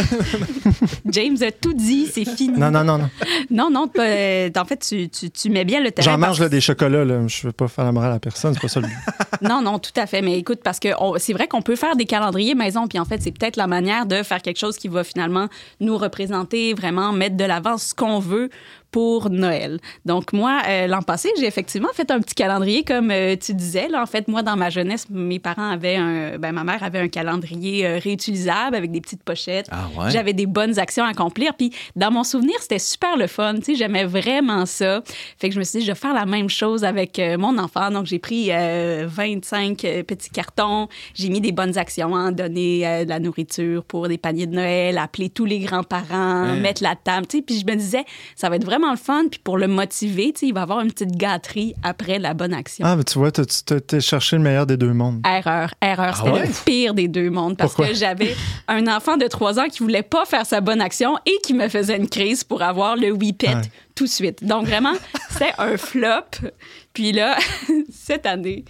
James a tout dit, c'est fini. Non, non, non, non. Non, non, pas- euh, en fait, tu, tu, tu mets bien le terrain. J'en parce- mange là, des chocolats, là. je veux pas faire la morale à personne, c'est pas ça le but. Non, non, tout à fait. Mais écoute, parce que on- c'est vrai qu'on peut faire des calendriers maison, puis en fait, c'est peut-être la manière de faire quelque chose qui va finalement nous représenter, vraiment mettre de l'avant ce qu'on veut pour Noël. Donc moi, euh, l'an passé, j'ai effectivement fait un petit calendrier comme euh, tu disais. Là, en fait, moi, dans ma jeunesse, mes parents avaient un, ben, ma mère avait un calendrier euh, réutilisable avec des petites pochettes. Ah ouais? J'avais des bonnes actions à accomplir. Puis dans mon souvenir, c'était super le fun. Tu sais, j'aimais vraiment ça. Fait que je me suis dit, je vais faire la même chose avec mon enfant. Donc j'ai pris euh, 25 euh, petits cartons. J'ai mis des bonnes actions, hein, donner de la nourriture pour des paniers de Noël, appeler tous les grands-parents, Hein? mettre la table. Tu sais, puis je me disais, ça va être vraiment le fun. Puis pour le motiver, il va avoir une petite gâterie après la bonne action. Ah, mais tu vois, tu as cherché le meilleur des deux mondes. Erreur, erreur. Ah C'était ouais? le pire des deux mondes parce Pourquoi? que j'avais un enfant de 3 ans qui voulait pas faire sa bonne action et qui me faisait une crise pour avoir le whippet Ouais. tout de suite. Donc vraiment, c'est un flop. Puis là, cette année,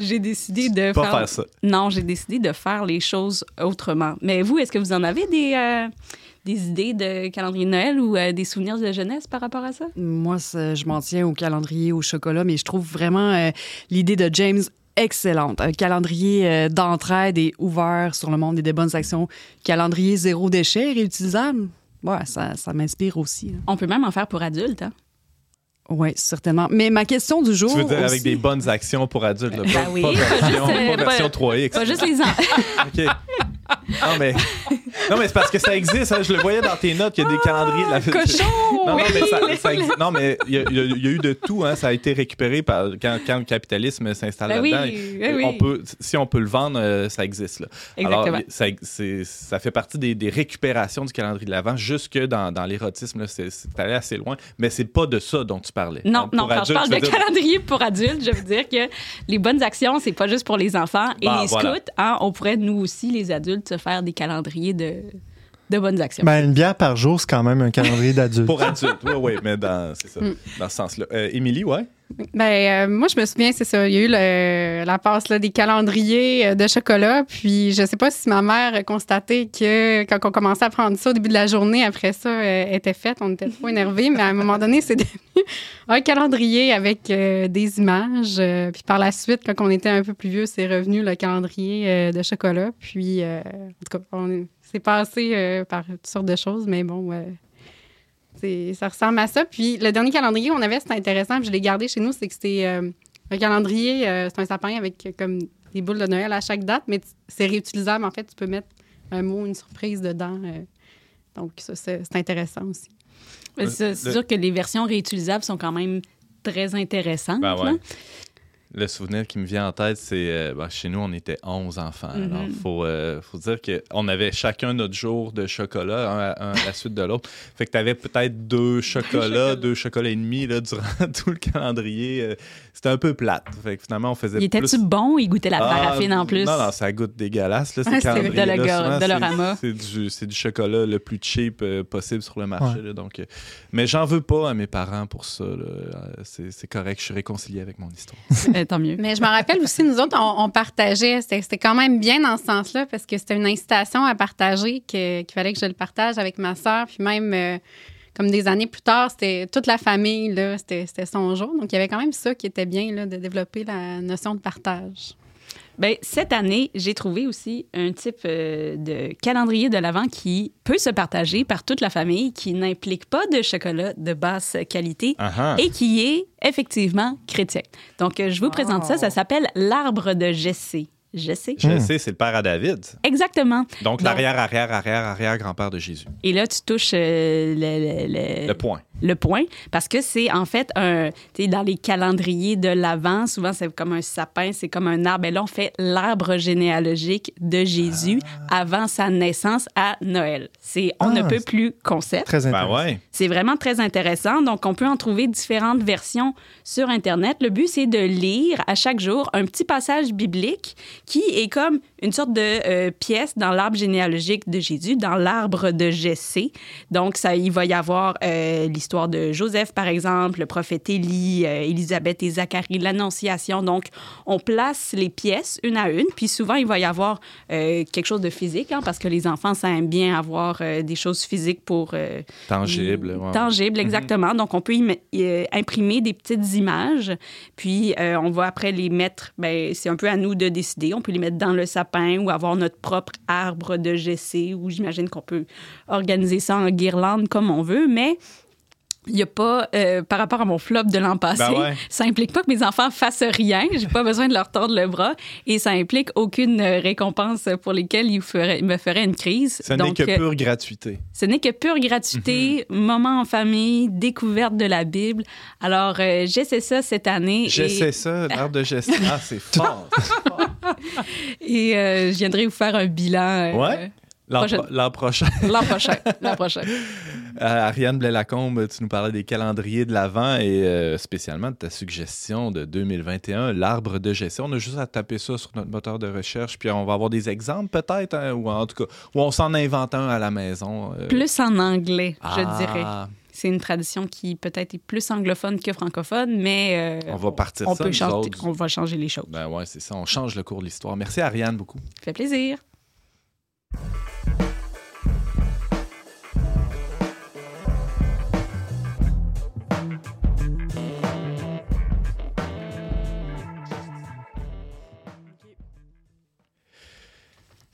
j'ai décidé de Pas faire ça. Non, j'ai décidé de faire les choses autrement. Mais vous, est-ce que vous en avez des, euh, des idées de calendrier de Noël ou euh, des souvenirs de jeunesse par rapport à ça? Moi, je m'en tiens au calendrier au chocolat, mais je trouve vraiment euh, l'idée de James excellente. Un calendrier euh, d'entraide et ouvert sur le monde et des bonnes actions. Calendrier zéro déchet, réutilisable. Ouais, ça, ça m'inspire aussi. On peut même en faire pour adultes. Hein? Oui, certainement. Mais ma question du jour. Tu veux dire avec des bonnes actions pour adultes, là, Ben pas, oui, pas pas version, juste, pas version pas- 3X. Pas juste les enfants. OK. Non, mais, non, mais c'est parce que ça existe. hein. Je le voyais dans tes notes, il y a des calendriers de la cochon! Non, non, mais, ça, Oui. ça existe. non, mais il y, a- il y a- il y a eu de tout. Hein. Ça a été récupéré par, quand, quand le capitalisme s'installe Ben oui, là-dedans. ben oui. On peut, si on peut le vendre, euh, ça existe. Là. Exactement. Alors, ça, c'est- ça fait partie des, des récupérations du calendrier de l'Avent, jusque dans, dans l'érotisme. là, C'est c'est allé assez loin. Mais c'est pas de ça dont tu parlais. Non, Hein, non, pour quand je adultes, parle tu veux de dire- calendrier pour adultes, je veux dire que les bonnes actions, c'est pas juste pour les enfants. Et Bah, les voilà. scouts, hein, on pourrait, nous aussi, les adultes, faire des calendriers de, de bonnes actions. Ben, une bière par jour, c'est quand même un calendrier d'adulte. Pour adultes, oui, oui, mais dans, c'est ça, Mm. dans ce sens-là. Euh, Émilie, ouais? Ben, euh, moi, je me souviens, c'est ça. Il y a eu la passe des calendriers euh, de chocolat. Puis, je sais pas si ma mère a constaté que quand on commençait à prendre ça au début de la journée, après ça, euh, était faite. On était trop énervés. mais à un moment donné, c'est devenu un calendrier avec des images. Puis, par la suite, quand on était un peu plus vieux, c'est revenu le calendrier de chocolat. Puis, en tout cas, on s'est passé par toutes sortes de choses. Mais bon, ça ressemble à ça. Puis le dernier calendrier qu'on avait, c'était intéressant, puis je l'ai gardé chez nous, c'est que c'était euh, un calendrier, euh, c'est un sapin avec euh, comme des boules de Noël à chaque date, mais c'est réutilisable. En fait, tu peux mettre un mot, une surprise dedans. euh. donc, ça, c'est c'est intéressant aussi. C'est c'est le- sûr que les versions réutilisables sont quand même très intéressantes. Ben ouais. Le souvenir qui me vient en tête, c'est euh, ben, chez nous, on était 11 enfants. Mhm. Alors, il faut, euh, faut dire qu'on avait chacun notre jour de chocolat, un à, un à la suite de l'autre. Fait que tu avais peut-être deux chocolats, deux chocolats et demi là, durant tout le calendrier. Euh, C'était un peu plate. Fait que finalement, on faisait Il était-tu plus... bon? Il goûtait la Ah, paraffine en plus? Non, non, ça goûte dégueulasse. Là, Ah, c'est de c'est- l'Orama. C'est du, chocolat le plus cheap euh, possible sur le marché. Ouais. là, donc, euh, mais j'en veux pas à mes parents pour ça. c'est correct, je suis réconcilié avec mon histoire. Mais je me rappelle aussi, nous autres, on, partageait. C'était quand même bien dans ce sens-là parce que c'était une incitation à partager qu'il fallait que je le partage avec ma sœur. Puis même, euh, comme des années plus tard, c'était toute la famille, là, c'était c'était son jour. Donc, il y avait quand même ça qui était bien, là, de développer la notion de partage. Ben, cette année, j'ai trouvé aussi un type euh, de calendrier de l'Avent qui peut se partager par toute la famille, qui n'implique pas de chocolat de basse qualité Ah ah. et qui est effectivement chrétien. Donc, euh, je vous présente ça. Ça s'appelle l'arbre de Jessé. Jessé? Je Hmm. sais, c'est le père à David. Exactement. Donc, l'arrière, arrière, arrière, arrière grand-père de Jésus. Et là, tu touches euh, le, le- le- Le point. Le point parce que c'est en fait un tu sais dans les calendriers de l'avant souvent c'est comme un sapin c'est comme un arbre et là on fait l'arbre généalogique de Jésus Ah. avant sa naissance à Noël c'est on ne Ah, peut plus concept Très Ben intéressant. ouais. c'est vraiment très intéressant. Donc, on peut en trouver différentes versions sur Internet. Le but, c'est de lire à chaque jour un petit passage biblique qui est comme une sorte de euh, pièce dans l'arbre généalogique de Jésus, dans l'arbre de Jessé. Donc, ça, il va y avoir euh, l'histoire de Joseph, par exemple, le prophète Élie, euh, Élisabeth et Zacharie, l'Annonciation. Donc, on place les pièces une à une. Puis souvent, il va y avoir quelque chose de physique, hein, parce que les enfants, ça aime bien avoir des choses physiques pour... Tangible. ouais. Tangible, exactement. Donc, on peut imprimer des petites images, puis on va après les mettre, ben, c'est un peu à nous de décider. On peut les mettre dans le sapin ou avoir notre propre arbre de GC, ou j'imagine qu'on peut organiser ça en guirlande comme on veut, mais il n'y a pas, euh, par rapport à mon flop de l'an passé, Ben ouais. ça implique pas que mes enfants fassent rien. J'ai pas besoin de leur tordre le bras et ça implique aucune euh, récompense pour lesquelles ils feraient- me feraient une crise. Ce n'est que euh, pure gratuité. ce n'est que pure gratuité, Mhm. moment en famille, découverte de la Bible. Alors, euh, j'essaie ça cette année. J'essaie et, ça, l'arbre de gestion. Ah, c'est fort. Et euh, je viendrai vous faire un bilan Ouais. L'an prochain. l'an prochain. L'an prochain. Euh, Ariane Blais-Lacombe, tu nous parlais des calendriers de l'Avent et euh, spécialement de ta suggestion de 2021, l'arbre de gestion. On a juste à taper ça sur notre moteur de recherche, puis on va avoir des exemples peut-être, hein, ou en tout cas, ou on s'en invente un à la maison. euh. Plus en anglais, je Ah, dirais. C'est une tradition qui peut-être est plus anglophone que francophone, mais On va partir on ça, peut changer, on va changer les choses. Ben ouais, c'est ça, on change le cours de l'histoire. Merci Ariane beaucoup. Ça fait plaisir.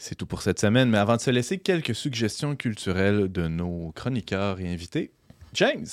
C'est tout pour cette semaine, mais avant de se laisser, quelques suggestions culturelles de nos chroniqueurs et invités. James!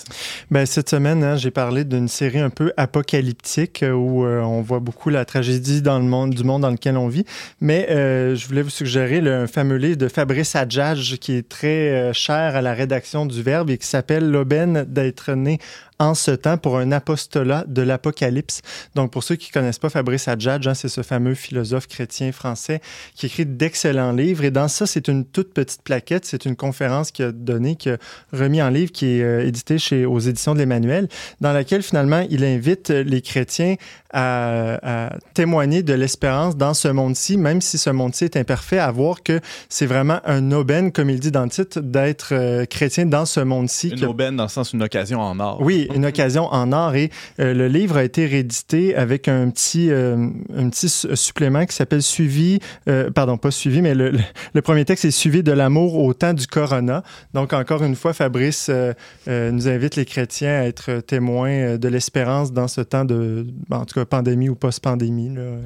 Ben, cette semaine, hein, j'ai parlé d'une série un peu apocalyptique euh, où euh, on voit beaucoup la tragédie dans le monde, du monde dans lequel on vit. Mais euh, je voulais vous suggérer le un fameux livre de Fabrice Adjadj qui est très cher à la rédaction du Verbe et qui s'appelle L'aubaine d'être né en ce temps pour un apostolat de l'Apocalypse. Donc, pour ceux qui connaissent pas Fabrice Adjadj, hein, c'est ce fameux philosophe chrétien français qui écrit d'excellents livres. Et dans ça, c'est une toute petite plaquette. C'est une conférence qu'il a donnée, qu'il a remis en livre, qui est euh, édité chez, aux éditions de l'Emmanuel, dans laquelle finalement, il invite les chrétiens à, à témoigner de l'espérance dans ce monde-ci, même si ce monde-ci est imparfait, à voir que c'est vraiment un aubaine, comme il dit dans le titre, d'être euh, chrétien dans ce monde-ci. Une que- aubaine dans le sens une occasion en or. oui, une occasion en or. Et euh, le livre a été réédité avec un petit, euh, un petit su- supplément qui s'appelle Suivi, pardon, pas Suivi, mais le, le- premier texte est Suivi de l'amour au temps du Corona. Donc, encore une fois, Fabrice nous invite les chrétiens à être témoins de l'espérance dans ce temps de, en tout cas, pandémie ou post-pandémie. là.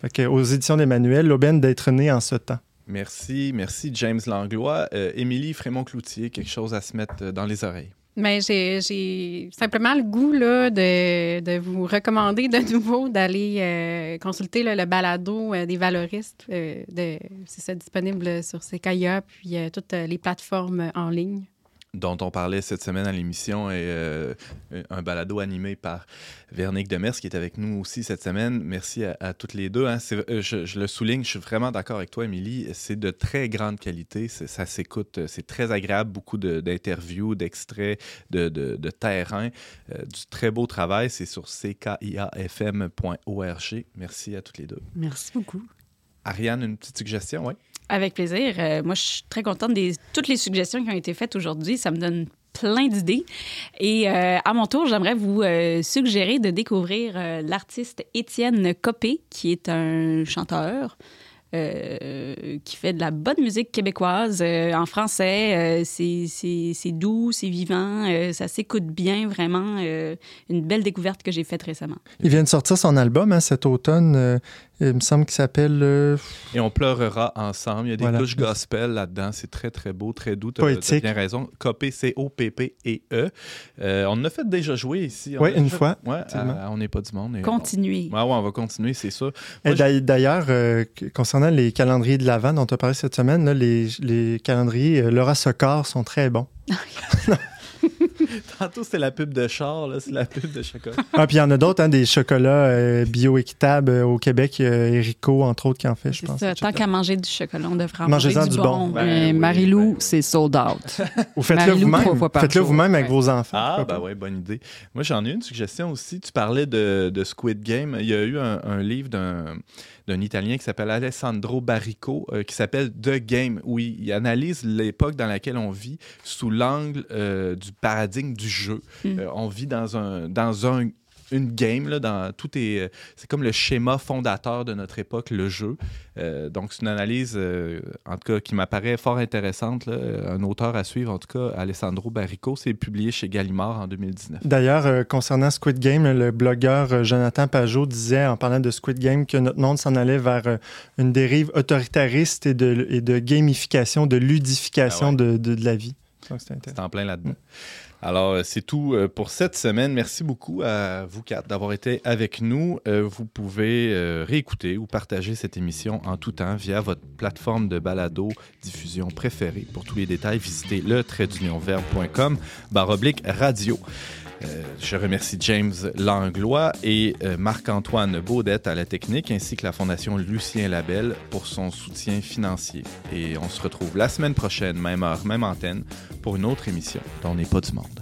Fait que, aux éditions d'Emmanuel, l'aubaine d'être né en ce temps. Merci, merci James Langlois. Euh, Émilie Frémont-Cloutier, quelque chose à se mettre euh, dans les oreilles. Mais j'ai- simplement le goût là, de, de vous recommander de nouveau d'aller euh, consulter là, le balado euh, des valoristes. euh, de- c'est ça disponible sur CKIA puis euh, toutes les plateformes en ligne. Dont on parlait cette semaine à l'émission est euh, un balado animé par Véronique Demers qui est avec nous aussi cette semaine. Merci à, toutes les deux. hein. Euh, je, le souligne, je suis vraiment d'accord avec toi, Émilie. C'est de très grande qualité. Ça s'écoute, euh, c'est très agréable. Beaucoup d'interviews, d'extraits, de, de- de terrain. Euh, du très beau travail. C'est sur ckiafm.org. Merci à toutes les deux. Merci beaucoup. Ariane, une petite suggestion, oui? Avec plaisir. Euh, moi, je suis très contente des toutes les suggestions qui ont été faites aujourd'hui. Ça me donne plein d'idées. Et euh, à mon tour, j'aimerais vous euh, suggérer de découvrir euh, l'artiste Étienne Copé, qui est un chanteur. euh, qui fait de la bonne musique québécoise euh, en français. Euh, c'est- doux, c'est vivant, euh, ça s'écoute bien, vraiment. euh, une belle découverte que j'ai faite récemment. Il vient de sortir son album hein, cet automne. Euh, il me semble qu'il s'appelle euh, Et on pleurera ensemble. Il y a des Voilà. touches gospel là-dedans. C'est très, très beau, très doux. Tu as Poétique. bien raison. Copé, C-O-P-P-E. Euh, on en a fait déjà jouer ici. On Oui, a une fois, Ouais, à- on n'est pas du monde. et Continuez. On... Ouais, ouais, on va continuer, c'est ça. Et Moi, d'ail- D'ailleurs, euh, concernant les calendriers de l'Avent dont tu as parlé cette semaine, là, les, les calendriers euh, Laura Socor sont très bons. Tantôt, c'était la pub de char, là, c'est la pub de chocolat. Ah, puis il y en a d'autres, hein, des chocolats euh, bio-équitables euh, au Québec. euh, Erico, entre autres, qui en fait, je C'est pense. ça, tant qu'à manger du chocolat, on devrait en manger du bon. Ben Mais oui, Marie-Lou, ben- c'est sold out. Ou faites-le vous-même. Faites-le vous-même avec Ouais. vos enfants. Ah, bah pas. ouais, bonne idée. Moi, j'en ai une suggestion aussi. Tu parlais de, de Squid Game. Il y a eu un, un livre d'un d'un Italien qui s'appelle Alessandro Barrico, euh, qui s'appelle The Game, où il, il analyse l'époque dans laquelle on vit sous l'angle euh, du paradigme du jeu. Mm. Euh, on vit dans un, dans un une game, là, dans, tout est, euh, c'est comme le schéma fondateur de notre époque, le jeu. Euh, donc, c'est une analyse, euh, en tout cas, qui m'apparaît fort intéressante. là. Un auteur à suivre, en tout cas, Alessandro Barrico, c'est publié chez Gallimard en 2019. D'ailleurs, euh, concernant Squid Game, le blogueur euh, Jonathan Pajot disait, en parlant de Squid Game, que notre monde s'en allait vers euh, une dérive autoritariste et de, et de gamification, de ludification Ah ouais. de, de- de la vie. C'est en plein là-dedans. Alors, euh, c'est tout euh, pour cette semaine. Merci beaucoup à vous quatre d'avoir été avec nous. Euh, Vous pouvez réécouter ou partager cette émission en tout temps via votre plateforme de balado diffusion préférée. Pour tous les détails, visitez le traitdunionverbe.com baroblique radio. Euh, je remercie James Langlois et euh, Marc-Antoine Baudette à la technique, ainsi que la Fondation Lucien Labelle pour son soutien financier. Et on se retrouve la semaine prochaine, même heure, même antenne, pour une autre émission dont n'est pas du monde.